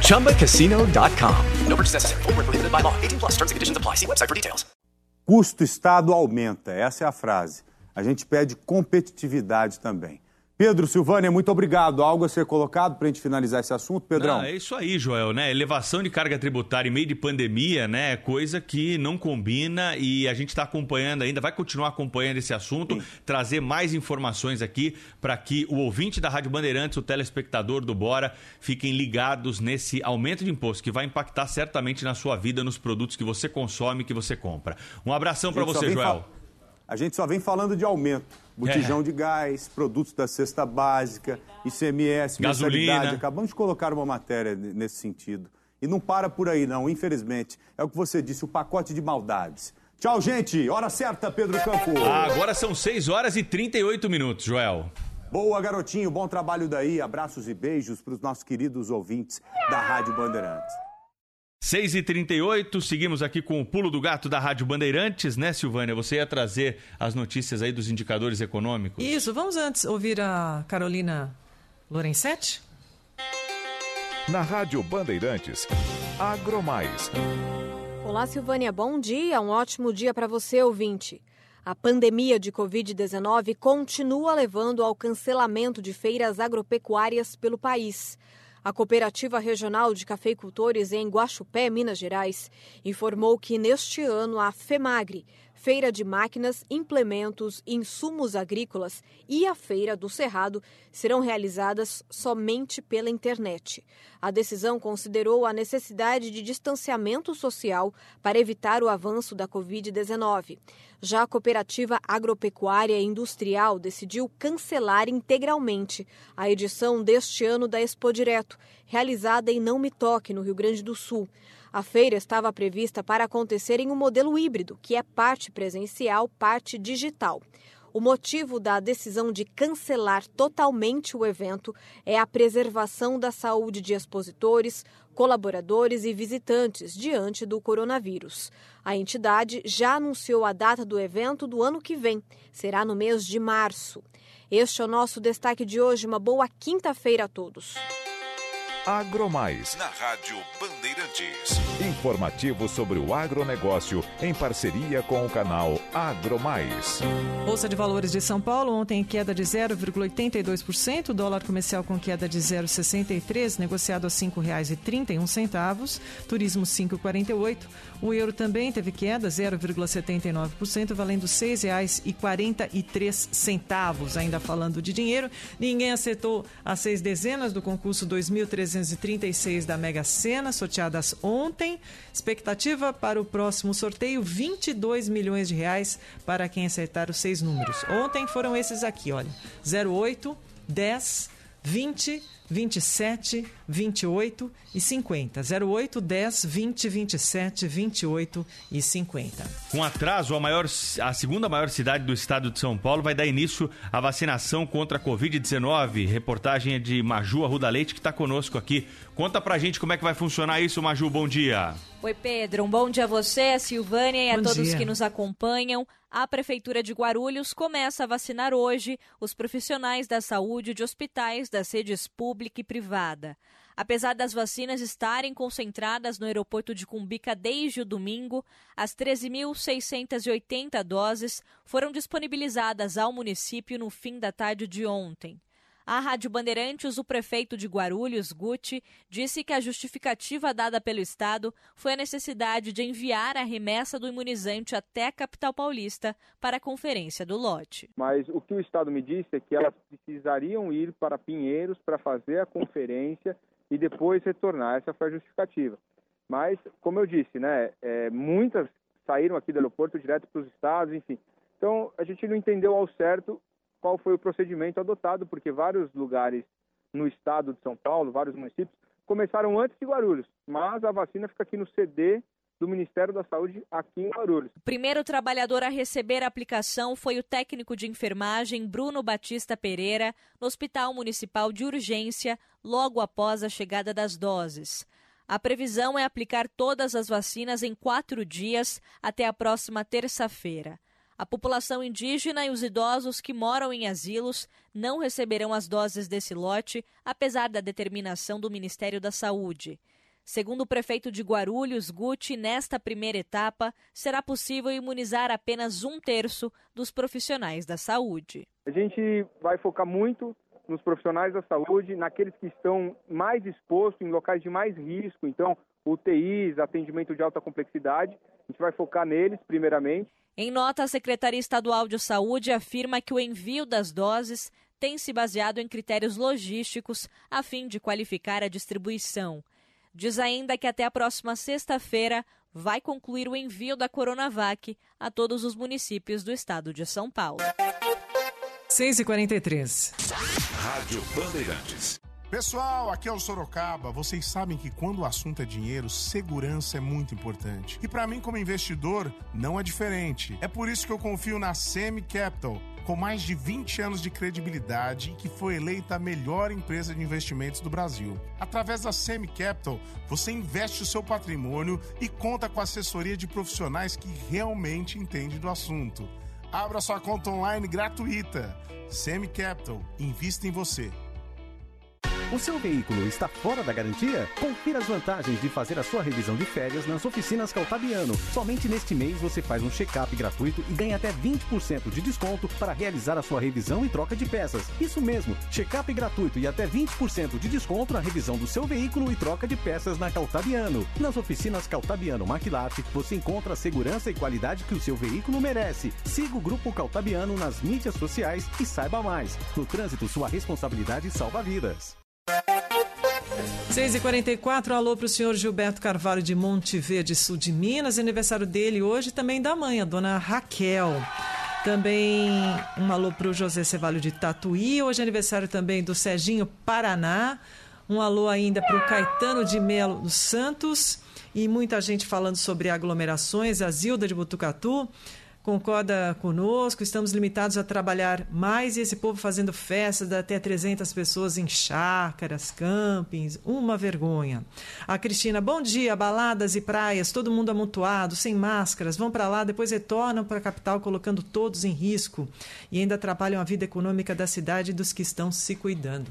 ChumbaCasino.com. No purchase necessary. Full prohibited by law. 18 plus terms and conditions apply. See website for details. Custo Estado aumenta. Essa é a frase. A gente pede competitividade também. Pedro Silvânia, muito obrigado. Algo a ser colocado para a gente finalizar esse assunto, Pedrão? Não, é isso aí, Joel, né? Elevação de carga tributária em meio de pandemia, né? É coisa que não combina e a gente está acompanhando ainda, vai continuar acompanhando esse assunto, Sim. trazer mais informações aqui para que o ouvinte da Rádio Bandeirantes, o telespectador do Bora, fiquem ligados nesse aumento de imposto que vai impactar certamente na sua vida, nos produtos que você consome, que você compra. Um abração para você, Joel. A gente só vem falando de aumento botijão é. de gás, produtos da cesta básica, ICMS, gasolina. Acabamos de colocar uma matéria nesse sentido. E não para por aí, não, infelizmente. É o que você disse, o pacote de maldades. Tchau, gente. Hora certa, Pedro Campo. agora são 6 horas e 38 minutos, Joel. Boa, garotinho. Bom trabalho daí. Abraços e beijos para os nossos queridos ouvintes da Rádio Bandeirantes. 6h38, seguimos aqui com o pulo do gato da Rádio Bandeirantes, né, Silvânia? Você ia trazer as notícias aí dos indicadores econômicos? Isso, vamos antes ouvir a Carolina Lorenzetti? Na Rádio Bandeirantes, Agromais. Olá, Silvânia, bom dia, um ótimo dia para você, ouvinte. A pandemia de Covid-19 continua levando ao cancelamento de feiras agropecuárias pelo país. A Cooperativa Regional de Cafeicultores em Guaxupé, Minas Gerais, informou que neste ano a FEMAGRE, Feira de Máquinas, Implementos e Insumos Agrícolas e a Feira do Cerrado serão realizadas somente pela internet. A decisão considerou a necessidade de distanciamento social para evitar o avanço da Covid-19. Já a Cooperativa Agropecuária e Industrial decidiu cancelar integralmente a edição deste ano da Expo Direto, realizada em Não Me Toque, no Rio Grande do Sul. A feira estava prevista para acontecer em um modelo híbrido, que é parte presencial, parte digital. O motivo da decisão de cancelar totalmente o evento é a preservação da saúde de expositores, colaboradores e visitantes diante do coronavírus. A entidade já anunciou a data do evento do ano que vem, será no mês de março. Este é o nosso destaque de hoje. Uma boa quinta-feira a todos. Agromais, na Rádio Bandeirantes. Informativo sobre o agronegócio em parceria com o canal AgroMais. Bolsa de Valores de São Paulo ontem queda de 0,82%, dólar comercial com queda de 0,63, negociado a R$ 5,31, turismo 5,48. O euro também teve queda 0,79%, valendo R$ 6,43. Ainda falando de dinheiro, ninguém acertou as seis dezenas do concurso 2336 da Mega Sena, sorteadas ontem. Expectativa para o próximo sorteio: 22 milhões de reais para quem acertar os seis números. Ontem foram esses aqui, olha: 08, 10, 20, 27, 28 e 50. 08, 10, 20, 27, 28 e 50. Com atraso, a, maior, a segunda maior cidade do estado de São Paulo vai dar início à vacinação contra a Covid-19. Reportagem é de Maju Arruda Leite, que está conosco aqui. Conta pra gente como é que vai funcionar isso, Maju. Bom dia. Oi, Pedro. Um bom dia a você, a Silvânia e a todos dia. que nos acompanham. A Prefeitura de Guarulhos começa a vacinar hoje os profissionais da saúde de hospitais das redes pública e privada. Apesar das vacinas estarem concentradas no aeroporto de Cumbica desde o domingo, as 13.680 doses foram disponibilizadas ao município no fim da tarde de ontem. À Rádio Bandeirantes, o prefeito de Guarulhos, Guti, disse que a justificativa dada pelo Estado foi a necessidade de enviar a remessa do imunizante até a capital paulista para a conferência do lote. Mas o que o Estado me disse é que elas precisariam ir para Pinheiros para fazer a conferência e depois retornar. Essa foi a justificativa. Mas, como eu disse, né, é, muitas saíram aqui do aeroporto direto para os estados, enfim. Então, a gente não entendeu ao certo qual foi o procedimento adotado, porque vários lugares no estado de São Paulo, vários municípios, começaram antes de Guarulhos, mas a vacina fica aqui no CD do Ministério da Saúde aqui em Guarulhos. O primeiro trabalhador a receber a aplicação foi o técnico de enfermagem Bruno Batista Pereira, no Hospital Municipal de Urgência, logo após a chegada das doses. A previsão é aplicar todas as vacinas em quatro dias até a próxima terça-feira. A população indígena e os idosos que moram em asilos não receberão as doses desse lote, apesar da determinação do Ministério da Saúde. Segundo o prefeito de Guarulhos, Guti, nesta primeira etapa, será possível imunizar apenas um terço dos profissionais da saúde. A gente vai focar muito nos profissionais da saúde, naqueles que estão mais expostos, em locais de mais risco, então UTIs, atendimento de alta complexidade. A gente vai focar neles, primeiramente. Em nota, a Secretaria Estadual de Saúde afirma que o envio das doses tem se baseado em critérios logísticos a fim de qualificar a distribuição. Diz ainda que até a próxima sexta-feira vai concluir o envio da Coronavac a todos os municípios do estado de São Paulo. 6h43. Rádio Bandeirantes. Pessoal, aqui é o Sorocaba. Vocês sabem que quando o assunto é dinheiro, segurança é muito importante. E para mim, como investidor, não é diferente. É por isso que eu confio na Semi Capital, com mais de 20 anos de credibilidade e que foi eleita a melhor empresa de investimentos do Brasil. Através da Semi Capital, você investe o seu patrimônio e conta com a assessoria de profissionais que realmente entendem do assunto. Abra sua conta online gratuita. Semi Capital, invista em você. O seu veículo está fora da garantia? Confira as vantagens de fazer a sua revisão de férias nas oficinas Caltabiano. Somente neste mês você faz um check-up gratuito e ganha até 20% de desconto para realizar a sua revisão e troca de peças. Isso mesmo, check-up gratuito e até 20% de desconto na revisão do seu veículo e troca de peças na Caltabiano. Nas oficinas Caltabiano Maquilate, você encontra a segurança e qualidade que o seu veículo merece. Siga o Grupo Caltabiano nas mídias sociais e saiba mais. No trânsito, sua responsabilidade salva vidas. 6h44, alô para o senhor Gilberto Carvalho de Monte Verde, sul de Minas, aniversário dele hoje, também da mãe, a dona Raquel. Também um alô para o José Cevalho de Tatuí, hoje é aniversário também do Serginho Paraná. Um alô ainda para o Caetano de Melo dos Santos e muita gente falando sobre aglomerações, a Zilda de Botucatu concorda conosco, estamos limitados a trabalhar mais e esse povo fazendo festas de até 300 pessoas em chácaras, campings, uma vergonha. A Cristina, bom dia, baladas e praias, todo mundo amontoado, sem máscaras, vão para lá, depois retornam para a capital colocando todos em risco e ainda atrapalham a vida econômica da cidade e dos que estão se cuidando.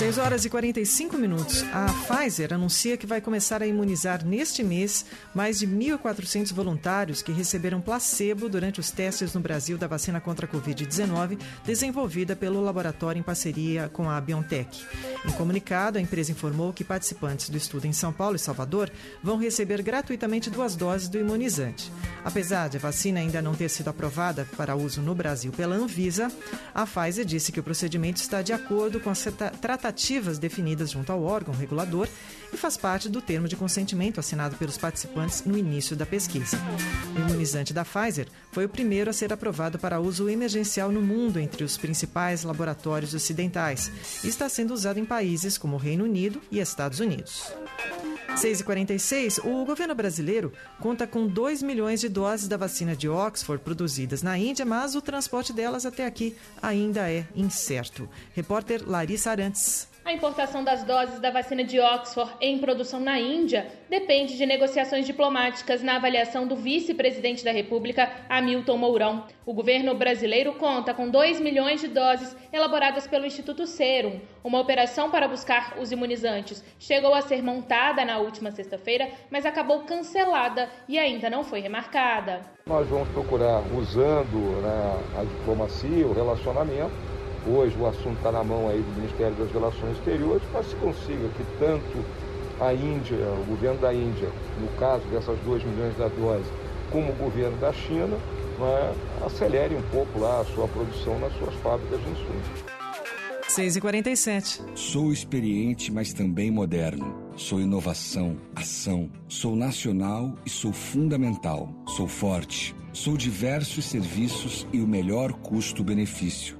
6 horas e 45 minutos. A Pfizer anuncia que vai começar a imunizar neste mês mais de 1.400 voluntários que receberam placebo durante os testes no Brasil da vacina contra a Covid-19, desenvolvida pelo laboratório em parceria com a BioNTech. Em comunicado, a empresa informou que participantes do estudo em São Paulo e Salvador vão receber gratuitamente duas doses do imunizante. Apesar de a vacina ainda não ter sido aprovada para uso no Brasil pela Anvisa, a Pfizer disse que o procedimento está de acordo com as definidas junto ao órgão regulador e faz parte do termo de consentimento assinado pelos participantes no início da pesquisa. O imunizante da Pfizer foi o primeiro a ser aprovado para uso emergencial no mundo entre os principais laboratórios ocidentais e está sendo usado em países como Reino Unido e Estados Unidos. 6h46, o governo brasileiro conta com 2 milhões de doses da vacina de Oxford produzidas na Índia, mas o transporte delas até aqui ainda é incerto. Repórter Larissa Arantes. A importação das doses da vacina de Oxford em produção na Índia depende de negociações diplomáticas na avaliação do vice-presidente da República, Hamilton Mourão. O governo brasileiro conta com 2 milhões de doses elaboradas pelo Instituto Serum. Uma operação para buscar os imunizantes chegou a ser montada na última sexta-feira, mas acabou cancelada e ainda não foi remarcada. Nós vamos procurar, usando né, a diplomacia, o relacionamento, Hoje o assunto está na mão aí do Ministério das Relações Exteriores para se consiga que tanto a Índia, o governo da Índia, no caso dessas 2 milhões de doses, como o governo da China, né, acelere um pouco lá a sua produção nas suas fábricas de insumos. 6 e 47 Sou experiente, mas também moderno. Sou inovação, ação. Sou nacional e sou fundamental. Sou forte. Sou diversos serviços e o melhor custo-benefício.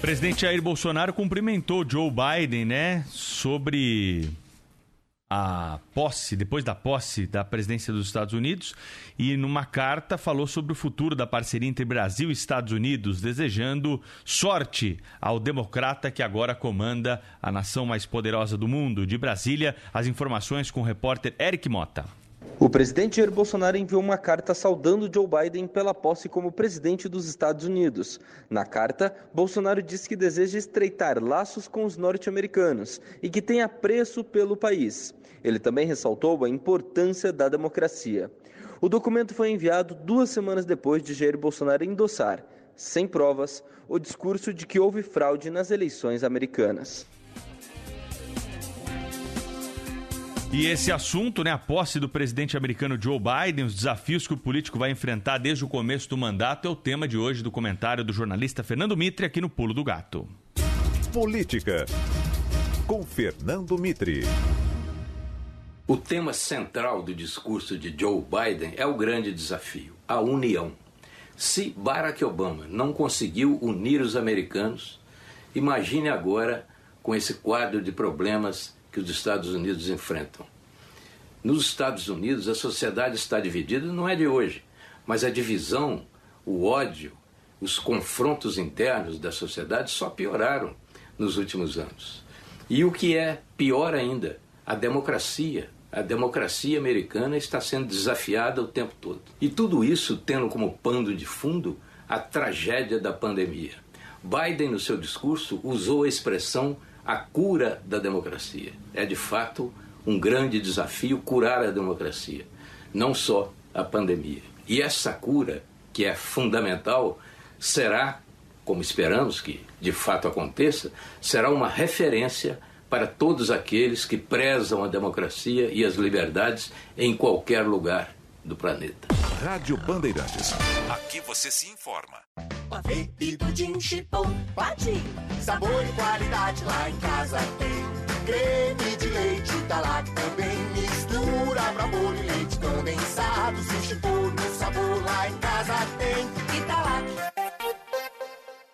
Presidente Jair Bolsonaro cumprimentou Joe Biden, né, sobre a posse, depois da posse da presidência dos Estados Unidos, e numa carta falou sobre o futuro da parceria entre Brasil e Estados Unidos, desejando sorte ao democrata que agora comanda a nação mais poderosa do mundo. De Brasília, as informações com o repórter Eric Mota. O presidente Jair Bolsonaro enviou uma carta saudando Joe Biden pela posse como presidente dos Estados Unidos. Na carta, Bolsonaro disse que deseja estreitar laços com os norte-americanos e que tem apreço pelo país. Ele também ressaltou a importância da democracia. O documento foi enviado duas semanas depois de Jair Bolsonaro endossar, sem provas, o discurso de que houve fraude nas eleições americanas. E esse assunto, né, a posse do presidente americano Joe Biden, os desafios que o político vai enfrentar desde o começo do mandato, é o tema de hoje do comentário do jornalista Fernando Mitre aqui no Pulo do Gato. Política, com Fernando Mitre. O tema central do discurso de Joe Biden é o grande desafio, a união. Se Barack Obama não conseguiu unir os americanos, imagine agora com esse quadro de problemas que os Estados Unidos enfrentam. Nos Estados Unidos, a sociedade está dividida, não é de hoje, mas a divisão, o ódio, os confrontos internos da sociedade só pioraram nos últimos anos. E o que é pior ainda, a democracia. A democracia americana está sendo desafiada o tempo todo. E tudo isso tendo como pano de fundo a tragédia da pandemia. Biden, no seu discurso, usou a expressão a cura da democracia. É de fato um grande desafio curar a democracia, não só a pandemia. E essa cura, que é fundamental, será, como esperamos que de fato aconteça, será uma referência para todos aqueles que prezam a democracia e as liberdades em qualquer lugar do planeta. Rádio Bandeirantes. Aqui você se informa. Pavê e pudim, chipom, patim. Sabor e qualidade lá em casa tem. Creme de leite da lá também mistura pra bolo e leite condensado. Sushi por no sabor lá em casa tem. Tá Italac.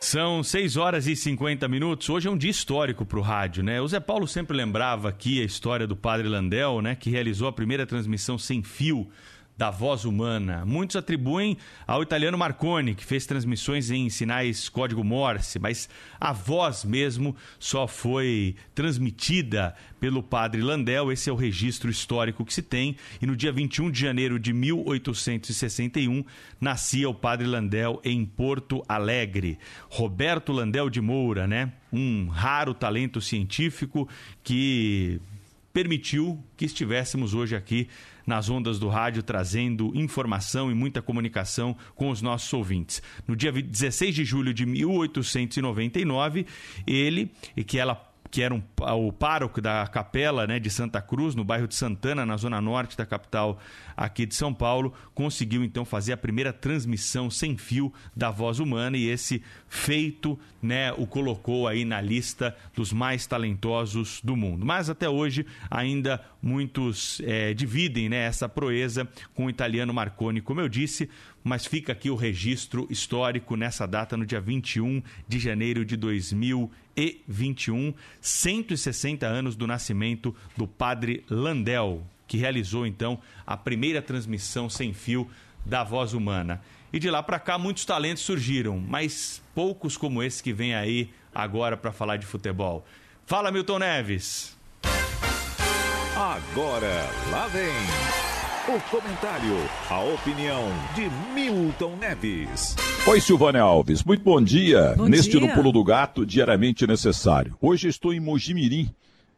São 6 horas e 50 minutos. Hoje é um dia histórico para o rádio, né? O Zé Paulo sempre lembrava aqui a história do Padre Landel, né? Que realizou a primeira transmissão sem fio da voz humana. Muitos atribuem ao italiano Marconi, que fez transmissões em sinais código Morse, mas a voz mesmo só foi transmitida pelo padre Landel. Esse é o registro histórico que se tem. E no dia 21 de janeiro de 1861, nascia o padre Landel em Porto Alegre. Roberto Landel de Moura, né? Um raro talento científico que permitiu que estivéssemos hoje aqui nas ondas do rádio, trazendo informação e muita comunicação com os nossos ouvintes. No dia 16 de julho de 1899, ele, e que ela que era um, o pároco da capela né, de Santa Cruz, no bairro de Santana, na zona norte da capital aqui de São Paulo, conseguiu então fazer a primeira transmissão sem fio da voz humana e esse feito né, o colocou aí na lista dos mais talentosos do mundo. Mas até hoje ainda muitos é, dividem né, essa proeza com o italiano Marconi, como eu disse, mas fica aqui o registro histórico nessa data, no dia 21 de janeiro de 2021, 160 anos do nascimento do padre Landel, que realizou então a primeira transmissão sem fio da voz humana. E de lá para cá muitos talentos surgiram, mas poucos como esse que vem aí agora para falar de futebol. Fala Milton Neves. Agora lá vem o comentário, a opinião de Milton Neves. Oi, Silvânia Alves. Muito bom dia. Bom Neste dia. no Pulo do Gato, diariamente necessário. Hoje estou em Mojimirim.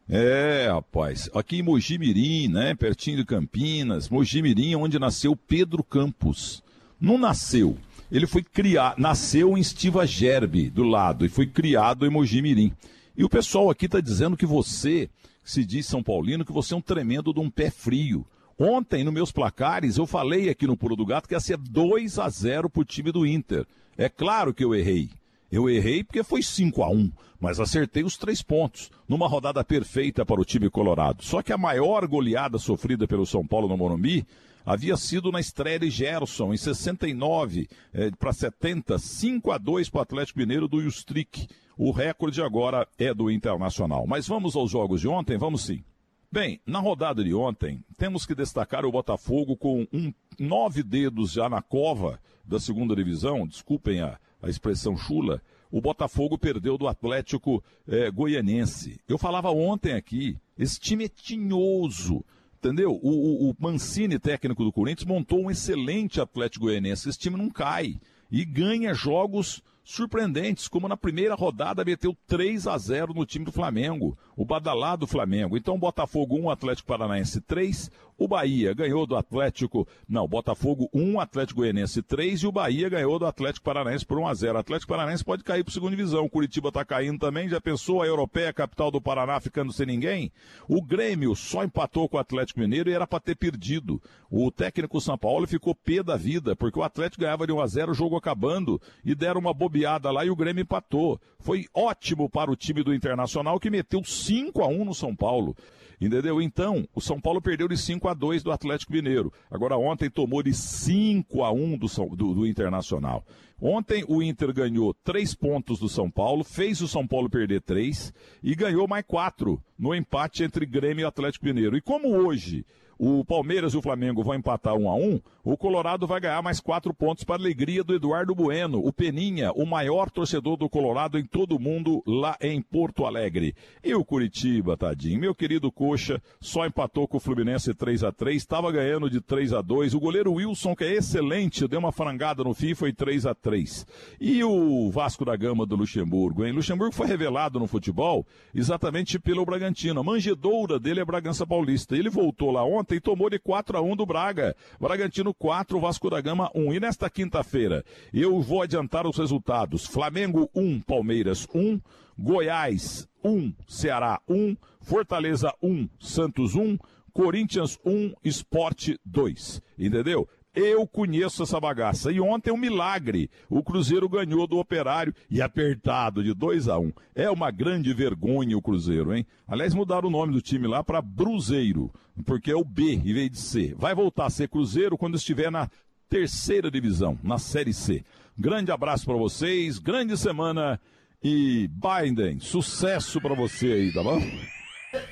É, rapaz. Aqui em Mojimirim, né? Pertinho de Campinas. Mojimirim, onde nasceu Pedro Campos. Não nasceu. Ele foi criado, nasceu em Estiva Gerbe, do lado, e foi criado em Mojimirim. E o pessoal aqui está dizendo que você, que se diz São Paulino, que você é um tremendo de um pé frio. Ontem, nos meus placares, eu falei aqui no Pulo do Gato que ia ser 2 a 0 para o time do Inter. É claro que eu errei. Eu errei porque foi 5 a 1 mas acertei os três pontos, numa rodada perfeita para o time colorado. Só que a maior goleada sofrida pelo São Paulo no Morumbi havia sido na estreia de Gerson, em 69 eh, para 70, 5 a 2 para o Atlético Mineiro do Justric. O recorde agora é do Internacional. Mas vamos aos jogos de ontem? Vamos sim. Bem, na rodada de ontem, temos que destacar o Botafogo com um, nove dedos já na cova da segunda divisão, desculpem a, a expressão chula, o Botafogo perdeu do Atlético eh, Goianense. Eu falava ontem aqui, esse time é tinhoso, entendeu? O, o, o Mancini, técnico do Corinthians, montou um excelente Atlético Goianense. Esse time não cai e ganha jogos surpreendentes, como na primeira rodada meteu 3 a 0 no time do Flamengo, o badalado Flamengo. Então, Botafogo 1, Atlético Paranaense 3, o Bahia ganhou do Atlético, não, Botafogo 1, Atlético Goianiense 3 e o Bahia ganhou do Atlético Paranaense por 1 a 0. O Atlético Paranaense pode cair para segunda divisão. O Curitiba está caindo também. Já pensou a Europeia, capital do Paraná, ficando sem ninguém? O Grêmio só empatou com o Atlético Mineiro e era para ter perdido. O técnico São Paulo ficou pé da vida, porque o Atlético ganhava de 1 a 0, o jogo acabando e deram uma bobeada lá e o Grêmio empatou. Foi ótimo para o time do Internacional que meteu 5 a 1 no São Paulo. Entendeu? Então, o São Paulo perdeu de 5 a 2 do Atlético Mineiro. Agora, ontem tomou de 5 a 1 do, do, do Internacional. Ontem o Inter ganhou 3 pontos do São Paulo, fez o São Paulo perder 3 e ganhou mais 4 no empate entre Grêmio e Atlético Mineiro. E como hoje o Palmeiras e o Flamengo vão empatar 1 a 1 o Colorado vai ganhar mais 4 pontos para a alegria do Eduardo Bueno, o Peninha, o maior torcedor do Colorado em todo o mundo lá em Porto Alegre. E o Curitiba, tadinho, meu querido Coxa, só empatou com o Fluminense 3 a 3 estava ganhando de 3 a 2 O goleiro Wilson, que é excelente, deu uma frangada no fim, foi 3 a 3 E o Vasco da Gama do Luxemburgo, hein? Luxemburgo foi revelado no futebol exatamente pelo Bragantino. A manjedoura dele é Bragança Paulista. Ele voltou lá ontem e tomou de 4 a 1 do Braga. Bragantino 4, Vasco da Gama 1. E nesta quinta-feira, eu vou adiantar os resultados. Flamengo 1, Palmeiras 1, Goiás 1, Ceará 1, Fortaleza 1, Santos 1, Corinthians 1, Esporte 2. Entendeu? Eu conheço essa bagaça. E ontem um milagre. O Cruzeiro ganhou do Operário e apertado de 2 a 1. É uma grande vergonha o Cruzeiro, hein? Aliás, mudaram o nome do time lá para Bruzeiro, porque é o B em vez de C. Vai voltar a ser Cruzeiro quando estiver na terceira divisão, na Série C. Grande abraço para vocês, grande semana e Biden, sucesso para você aí, tá bom?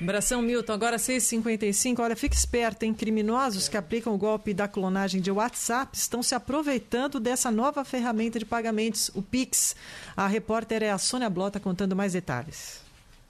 Abração, Milton. Agora 6h55. Olha, fique esperto, hein? Criminosos que aplicam o golpe da clonagem de WhatsApp estão se aproveitando dessa nova ferramenta de pagamentos, o Pix. A repórter é a Sônia Blota contando mais detalhes.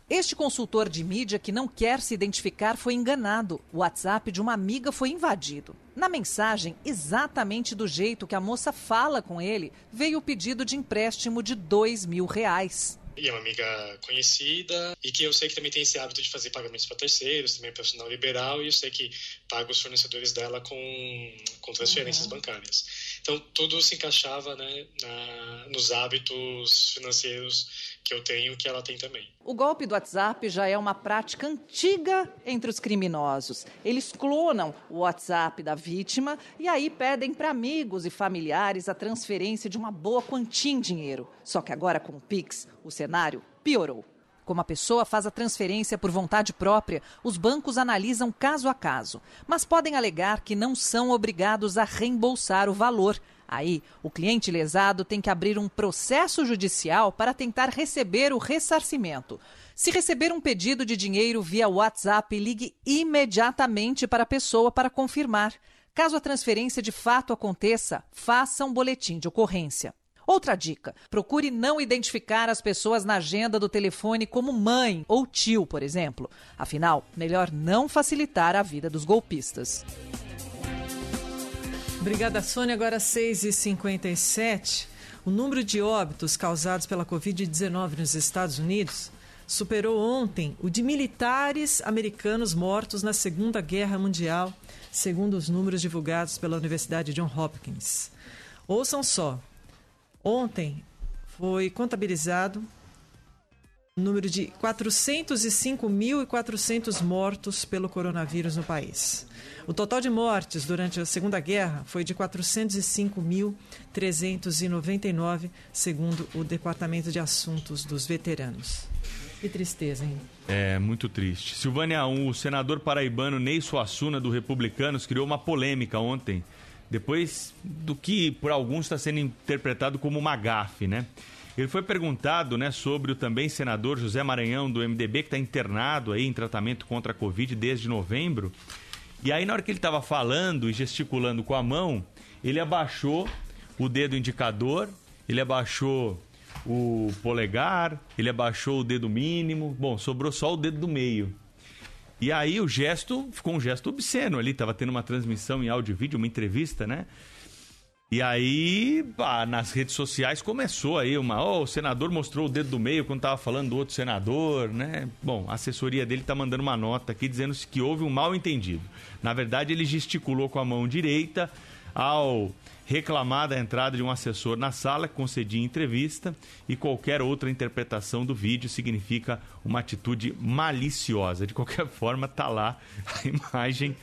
Este consultor de mídia que não quer se identificar foi enganado. O WhatsApp de uma amiga foi invadido. Na mensagem, exatamente do jeito que a moça fala com ele, veio o pedido de empréstimo de dois mil reais. E é uma amiga conhecida e que eu sei que também tem esse hábito de fazer pagamentos para terceiros, também é profissional liberal, e eu sei que paga os fornecedores dela com, com transferências uhum. bancárias. Então, tudo se encaixava né, na, nos hábitos financeiros que eu tenho, que ela tem também. O golpe do WhatsApp já é uma prática antiga entre os criminosos. Eles clonam o WhatsApp da vítima e aí pedem para amigos e familiares a transferência de uma boa quantia em dinheiro. Só que agora, com o Pix, o cenário piorou. Como a pessoa faz a transferência por vontade própria, os bancos analisam caso a caso, mas podem alegar que não são obrigados a reembolsar o valor. Aí, o cliente lesado tem que abrir um processo judicial para tentar receber o ressarcimento. Se receber um pedido de dinheiro via WhatsApp, ligue imediatamente para a pessoa para confirmar. Caso a transferência de fato aconteça, faça um boletim de ocorrência. Outra dica: procure não identificar as pessoas na agenda do telefone como mãe ou tio, por exemplo. Afinal, melhor não facilitar a vida dos golpistas. Obrigada, Sônia. Agora 6h57. O número de óbitos causados pela Covid-19 nos Estados Unidos superou ontem o de militares americanos mortos na Segunda Guerra Mundial, segundo os números divulgados pela Universidade John Hopkins. Ouçam só: Ontem foi contabilizado o número de 405.400 mortos pelo coronavírus no país. O total de mortes durante a Segunda Guerra foi de 405.399, segundo o Departamento de Assuntos dos Veteranos. Que tristeza, hein? É, muito triste. Silvânia 1, o senador paraibano Ney Suassuna, do Republicanos, criou uma polêmica ontem depois do que por alguns está sendo interpretado como uma gafe, né? Ele foi perguntado né, sobre o também senador José Maranhão, do MDB, que está internado aí em tratamento contra a Covid desde novembro. E aí, na hora que ele estava falando e gesticulando com a mão, ele abaixou o dedo indicador, ele abaixou o polegar, ele abaixou o dedo mínimo. Bom, sobrou só o dedo do meio. E aí o gesto ficou um gesto obsceno ali, tava tendo uma transmissão em áudio e vídeo, uma entrevista, né? E aí, nas redes sociais começou aí uma, oh, o senador mostrou o dedo do meio quando tava falando do outro senador, né? Bom, a assessoria dele tá mandando uma nota aqui dizendo que houve um mal entendido. Na verdade, ele gesticulou com a mão direita ao reclamar da entrada de um assessor na sala concedia entrevista e qualquer outra interpretação do vídeo significa uma atitude maliciosa. De qualquer forma, tá lá a imagem.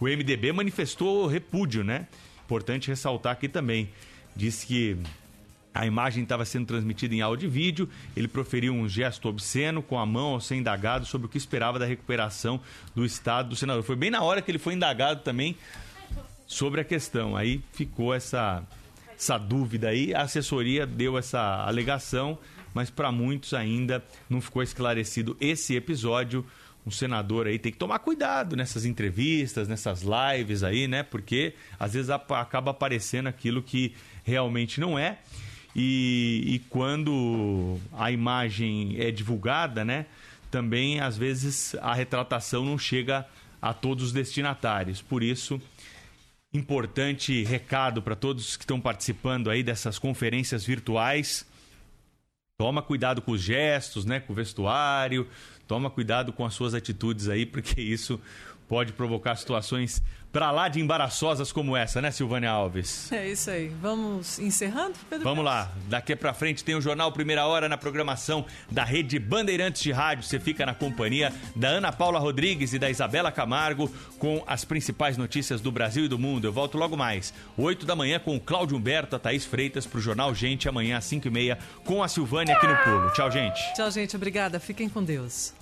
O MDB manifestou repúdio, né? Importante ressaltar aqui também. Disse que a imagem estava sendo transmitida em áudio e vídeo. Ele proferiu um gesto obsceno com a mão ao ser indagado sobre o que esperava da recuperação do estado do senador. Foi bem na hora que ele foi indagado também sobre a questão. Aí ficou essa, essa dúvida aí. A assessoria deu essa alegação, mas para muitos ainda não ficou esclarecido esse episódio. Um senador aí tem que tomar cuidado nessas entrevistas, nessas lives aí, né? Porque às vezes acaba aparecendo aquilo que realmente não é. E, e quando a imagem é divulgada, né? Também às vezes a retratação não chega a todos os destinatários. Por isso, importante recado para todos que estão participando aí dessas conferências virtuais. Toma cuidado com os gestos, né, com o vestuário, toma cuidado com as suas atitudes aí, porque isso pode provocar situações para lá de embaraçosas como essa, né, Silvânia Alves? É isso aí. Vamos encerrando, Pedro? Vamos lá. Daqui para frente tem o Jornal Primeira Hora na programação da Rede Bandeirantes de Rádio. Você fica na companhia da Ana Paula Rodrigues e da Isabela Camargo com as principais notícias do Brasil e do mundo. Eu volto logo mais, 8 da manhã, com o Cláudio Humberto, a Thaís Freitas, para o Jornal Gente, amanhã às 5 e meia, com a Silvânia aqui no Pulo. Tchau, gente. Tchau, gente. Obrigada. Fiquem com Deus.